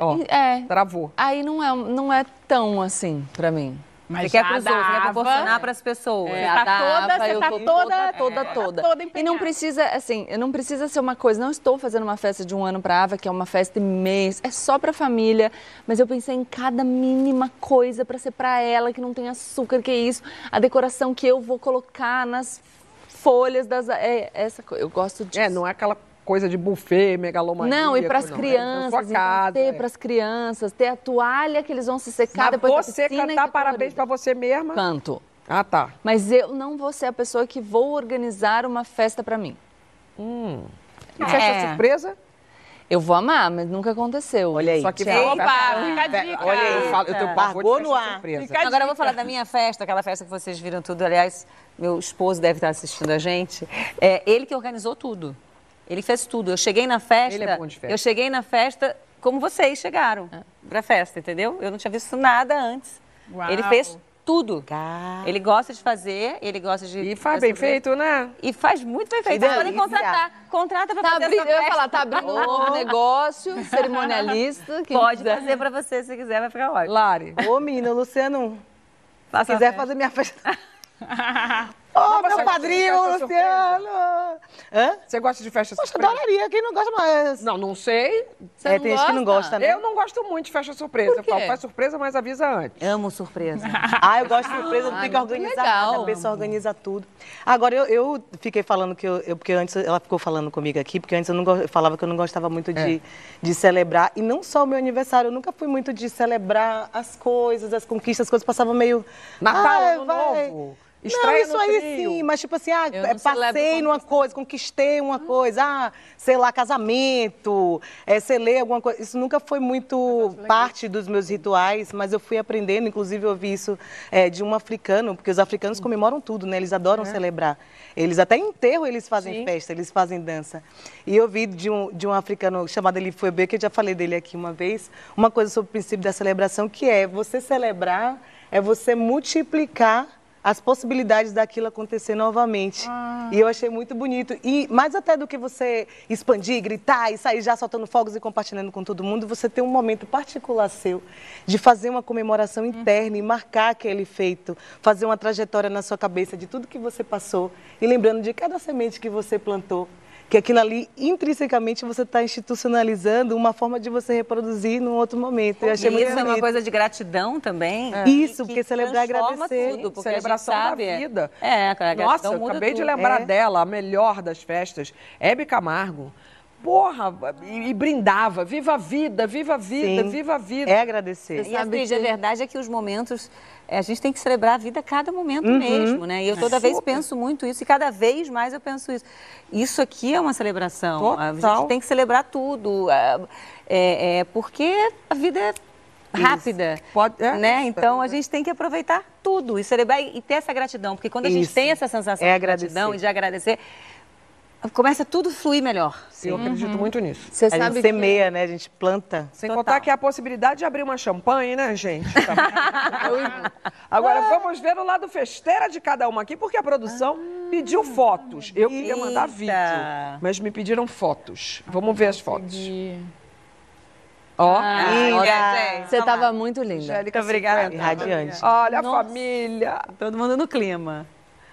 Ó, é. Travou. Aí não é, não é tão assim pra mim. Você quer pros outros, você quer proporcionar para as pessoas. É, tá dava, toda- você tá toda- toda, toda, é, toda. tá toda e não precisa, assim, não precisa ser uma coisa. Não estou fazendo uma festa de um ano para Ava, que é uma festa imensa. É só para família. Mas eu pensei em cada mínima coisa para ser para ela, que não tem açúcar, que é isso. A decoração que eu vou colocar nas folhas das. É, essa co- Eu gosto disso. É, não é aquela coisa de buffet, megalomaníaco. Não, e para as. É na crianças, então, casa. ter é. para as crianças, ter a toalha que eles vão se secar Mas depois você cantar parabéns pra você mesma? Canto. Ah, tá. Mas eu não vou ser a pessoa que vou organizar uma festa pra mim. Hum. E É. festa surpresa? Eu vou amar, mas nunca aconteceu. Olha aí. Só que Opa, fica a dica. Olha aí, eu, falo, eu tenho pavor de Largou festa no ar. surpresa. Fica a Agora eu vou falar da minha festa, aquela festa que vocês viram tudo. Aliás, meu esposo deve estar assistindo a gente. É ele que organizou tudo. Ele fez tudo. Eu cheguei na festa. Ele é bom de festa. Eu cheguei na festa como vocês chegaram pra festa, entendeu? Eu não tinha visto nada antes. Uau. Ele fez tudo. Ele gosta de fazer, ele gosta de. E faz fazer bem feito, né? E faz muito bem feito. Vocês podem contratar. Contrata pra Tá fazer essa eu ia festa. falar, tá abrindo um novo negócio, cerimonialista. Pode quiser. fazer pra você se quiser, vai ficar ótimo. Lari. Ô, menina, Luciano, se quiser festa. fazer minha festa. Ô, meu você padrinho, Luciano! Hã? Você gosta de festa Poxa, surpresa? adoraria. Quem não gosta mais? Não, não sei. Você é, não tem gente que não gosta, né? Eu não gosto muito de festa surpresa. Eu falo, faz surpresa, mas avisa antes. Amo surpresa. Ah, eu gosto de surpresa, não Ah, tem que organizar nada, a pessoa organiza tudo. Agora, eu, eu fiquei falando que eu, eu- Porque antes ela ficou falando comigo aqui, porque antes eu, não, eu falava que eu não gostava muito de, de celebrar. E não só o meu aniversário, eu nunca fui muito de celebrar as coisas, as conquistas, as coisas passavam meio. Natal, "Ai, Ano vai." Novo. Não, isso aí trio. sim, mas tipo assim, ah, é, passei numa coisa, conquistei uma coisa, ah, sei lá, casamento, é, selei alguma coisa. Isso nunca foi muito parte dos meus rituais, mas eu fui aprendendo, inclusive eu ouvi isso é, de um africano, porque os africanos comemoram tudo, né? Eles adoram celebrar. Eles até enterro eles fazem festa, eles fazem dança. E eu vi de um, de um africano chamado Elifuebe, que eu já falei dele aqui uma vez, uma coisa sobre o princípio da celebração, que é você celebrar, é você multiplicar as possibilidades daquilo acontecer novamente. E eu achei muito bonito. E mais até do que você expandir, gritar e sair já soltando fogos e compartilhando com todo mundo, você tem um momento particular seu de fazer uma comemoração interna e marcar aquele feito, fazer uma trajetória na sua cabeça de tudo que você passou e lembrando de cada semente que você plantou. Que aquilo ali, intrinsecamente, você está institucionalizando uma forma de você reproduzir num outro momento. Eu achei E muito isso é uma coisa de gratidão também. Isso, que porque celebrar é agradecer. Tudo, porque Celebração a gente sabe, da vida. É, a gratidão Nossa, eu acabei de tudo. lembrar É. dela, a melhor das festas. Hebe Camargo. Porra, e, e brindava. Viva a vida, viva a vida, Sim. viva a vida. É agradecer. E Astrid, a verdade é que os momentos, é, a gente tem que celebrar a vida a cada momento Uhum. mesmo, né? E eu toda É. vez Super. penso muito isso, e cada vez mais eu penso isso. Isso aqui é uma celebração. A Total. gente tem que celebrar tudo. é, é, é, porque a vida é rápida, é, né? Então a gente tem que aproveitar tudo e celebrar e e ter essa gratidão, porque quando a gente Isso. tem essa sensação É de gratidão e de agradecer, começa tudo a fluir melhor. Eu acredito muito nisso. Você a gente semeia, né? A gente planta. Sem contar que há a possibilidade de abrir uma champanhe, né, gente? Agora vamos ver o lado festeira de cada uma aqui, porque a produção pediu fotos. Eu queria mandar vídeo, mas me pediram fotos. Vamos ver as fotos. Ó, Ah, linda. olha, Você estava muito linda. Angélica, obrigada. 50. Radiante. Olha a Nossa. família. Todo mundo no clima.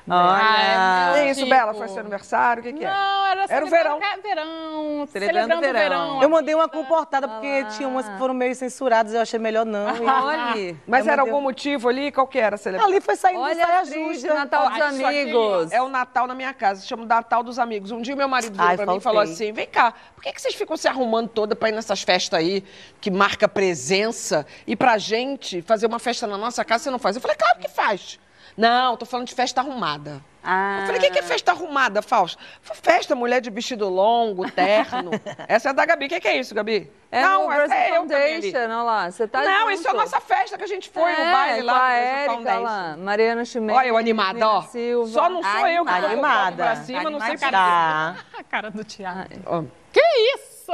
Olha. meu que isso, tipo. Bela? Foi seu aniversário? O que, que é? Não, era, Era o celebrando verão. verão. Celebrando Celebrando o verão. Eu mandei uma comportada, porque tinha umas que foram meio censuradas, eu achei melhor não. Olha. Mas Eu era mandei- algum motivo ali? Qual que era a celebração? Ali foi saindo Olha saia justa. Natal dos amigos. É o Natal na minha casa, se chama Natal dos Amigos. Um dia meu marido virou Ai, pra mim e faltei. falou assim: vem cá, por que, que vocês ficam se arrumando toda pra ir nessas festas aí que marca presença e pra gente fazer uma festa na nossa casa você não faz? Eu falei, claro que faz. Não, tô falando de festa arrumada. Ah. Eu falei, o que, que é festa arrumada, Fausto? Festa, mulher de vestido longo, terno. Essa é da Gabi. O que, que é isso, Gabi? É não, no essa Brasil é eu. Foundation, olha lá. Você tá Não, junto. isso é a nossa festa que a gente foi no É, baile lá com a Érica lá, Mariana Chimenez. Olha eu animada, ó. Silva. Só não sou eu que animada. pra cima, não sei por. Tá. A cara do Thiago. Que isso?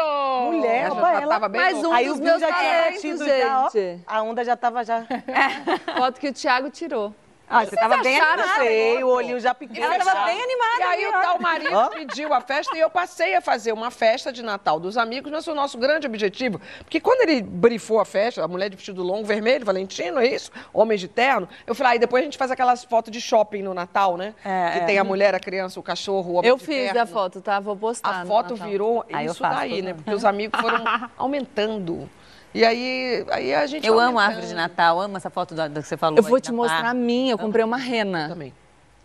Mulher, Ela opa, ela tava bem Mais louca. um Aí dos o meus já tinha talentos, batido já, ó. gente. A onda já tava já... Foto que o Thiago tirou. Ah, você tava bem animada. Sei, o olhinho já pequeno. Ela tava bem animada. E aí o ali, ó. tal marido pediu a festa e eu passei a fazer uma festa de Natal dos amigos, mas foi o nosso grande objetivo. Porque quando ele brifou a festa, a mulher de vestido longo, vermelho, Valentino, é isso? Homem de terno, eu falei, aí depois a gente faz aquelas fotos de shopping no Natal, né? É, que é. tem a mulher, a criança, o cachorro, o homem Eu de fiz terno. a foto, tá? Vou postar. A no foto Natal. virou Aí eu isso daí, né? Porque os amigos foram aumentando. E aí, aí a gente Eu amo a árvore de Natal, amo essa foto da, da que você falou. Eu vou te mostrar a minha, eu comprei uma rena. Também.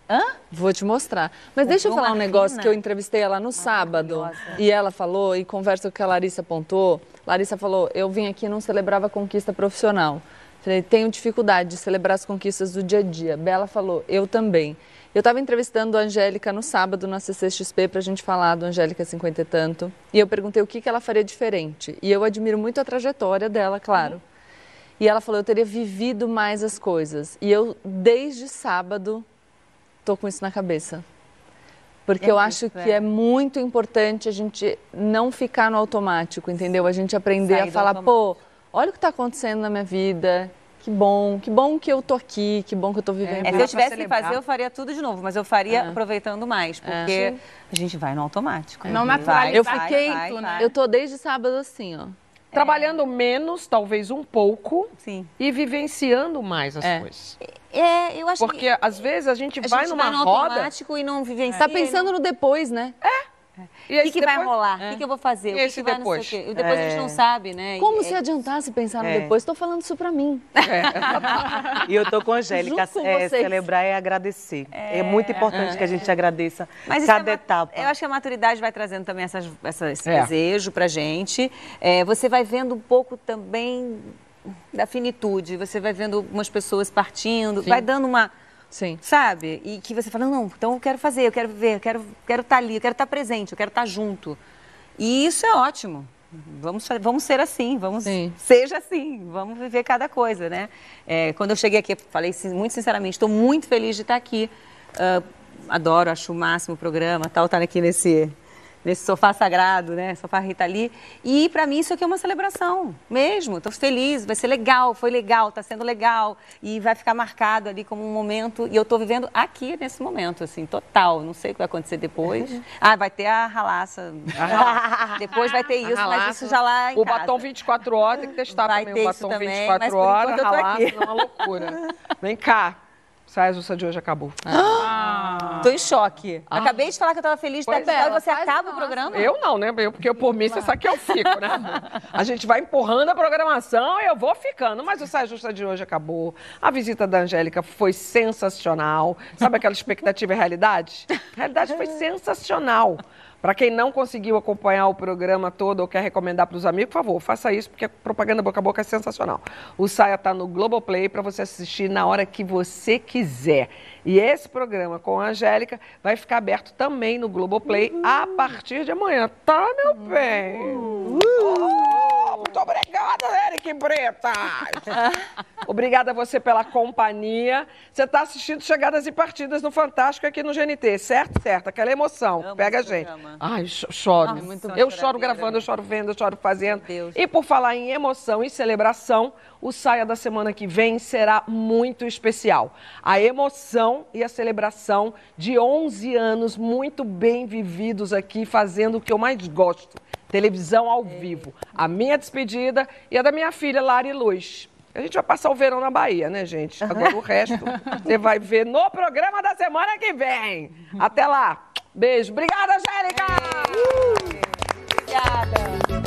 Hã? Vou te mostrar. Mas deixa eu falar um negócio rena? que eu entrevistei ela no sábado. E ela falou, e conversa com o que a Larissa apontou. Larissa falou: eu vim aqui e não celebrava a conquista profissional. Falei, tenho dificuldade de celebrar as conquistas do dia a dia. Bela falou, eu também. Eu estava entrevistando a Angélica no sábado na CCXP para a gente falar do Angélica 50 e tanto. E eu perguntei o que, que ela faria diferente. E eu admiro muito a trajetória dela, claro. E ela falou, eu teria vivido mais as coisas. E eu, desde sábado, tô com isso na cabeça. Porque É eu isso, acho que é. é muito importante a gente não ficar no automático, entendeu? A gente aprender Sair a falar, pô, olha o que está acontecendo na minha vida, que bom, que bom que eu tô aqui, que bom que eu tô vivendo. É, se eu tivesse que fazer, eu faria tudo de novo, mas eu faria É. aproveitando mais, porque a gente vai no automático. Não Vai, naturalizar Eu vai, fiquei, vai, vai. eu tô desde sábado assim, ó. Trabalhando menos, talvez um pouco, Sim. e vivenciando mais as É. coisas. É, eu acho Porque às vezes a gente que a vai gente numa vai no roda. automático e não vivencia. Tá pensando no depois, né? E O que, que vai rolar? O que, que eu vou fazer? E o que, esse depois? não sei o quê? E depois a gente não sabe, né? Como E- se adiantasse pensar no É. depois? Tô falando isso pra mim. E eu tô com a Angélica. É, celebrar é agradecer. É, muito importante que a gente agradeça Mas cada é etapa. Eu acho que a maturidade vai trazendo também essas, essa- esse É. desejo pra gente. É, você vai vendo um pouco também da finitude. Você vai vendo algumas pessoas partindo, vai dando uma. Sim. Sabe? E que você fala, não, então eu quero fazer, eu quero ver, eu quero estar quero tá ali, eu quero estar presente, eu quero estar junto. E isso é ótimo. Vamos, vamos ser assim, vamos Sim. seja assim, vamos viver cada coisa, né? É, quando eu cheguei aqui, falei muito sinceramente, estou muito feliz de estar aqui. Ah, adoro, acho o máximo o programa, tal, estar aqui nesse nesse sofá sagrado, né? Sofá Rita Lee. E para mim isso aqui é uma celebração, mesmo. Estou feliz, vai ser legal, foi legal, está sendo legal e vai ficar marcado ali como um momento. E eu estou vivendo aqui nesse momento, assim, total. Não sei o que vai acontecer depois. Ah, vai ter a ralaça. depois vai ter isso, mas Ralaça. isso já lá em O casa. batom 24 horas, tem que testar Vai também ter o isso batom também, 24 mas por horas, tô ralaça, é uma loucura. Vem cá. Saia de hoje acabou. Tô em choque. Acabei de falar que eu tava feliz de Pois estar aqui. é. Agora você acaba o programa? Eu não, né? Eu, porque eu, por mim, você sabe que eu fico, né? A gente vai empurrando a programação e eu vou ficando. Mas o Saia Justa de hoje acabou. A visita da Angélica foi sensacional. Sabe aquela expectativa e realidade? A realidade foi sensacional. Para quem não conseguiu acompanhar o programa todo ou quer recomendar para os amigos, por favor, faça isso, porque a propaganda boca a boca é sensacional. O Saia está no Globoplay para você assistir na hora que você quiser. E esse programa com a Angélica vai ficar aberto também no Globoplay a partir de amanhã, tá, meu bem? Oh, muito obrigada, Eric Bretas! Obrigada a você pela companhia. Você está assistindo Chegadas e Partidas no Fantástico aqui no GNT, certo? Certo, aquela emoção. Pega a gente. Ai, cho- choro. Ah, é muito eu choro gravando, eu choro vendo, eu choro fazendo. E por falar em emoção e celebração, o Saia da semana que vem será muito especial. A emoção e a celebração de 11 anos muito bem vividos aqui, fazendo o que eu mais gosto. Televisão ao vivo. A minha despedida e a da minha filha, Lari Luz. A gente vai passar o verão na Bahia, né, gente? Agora o resto você vai ver no programa da semana que vem. Até lá. Beijo. Obrigada, Angélica! Obrigada.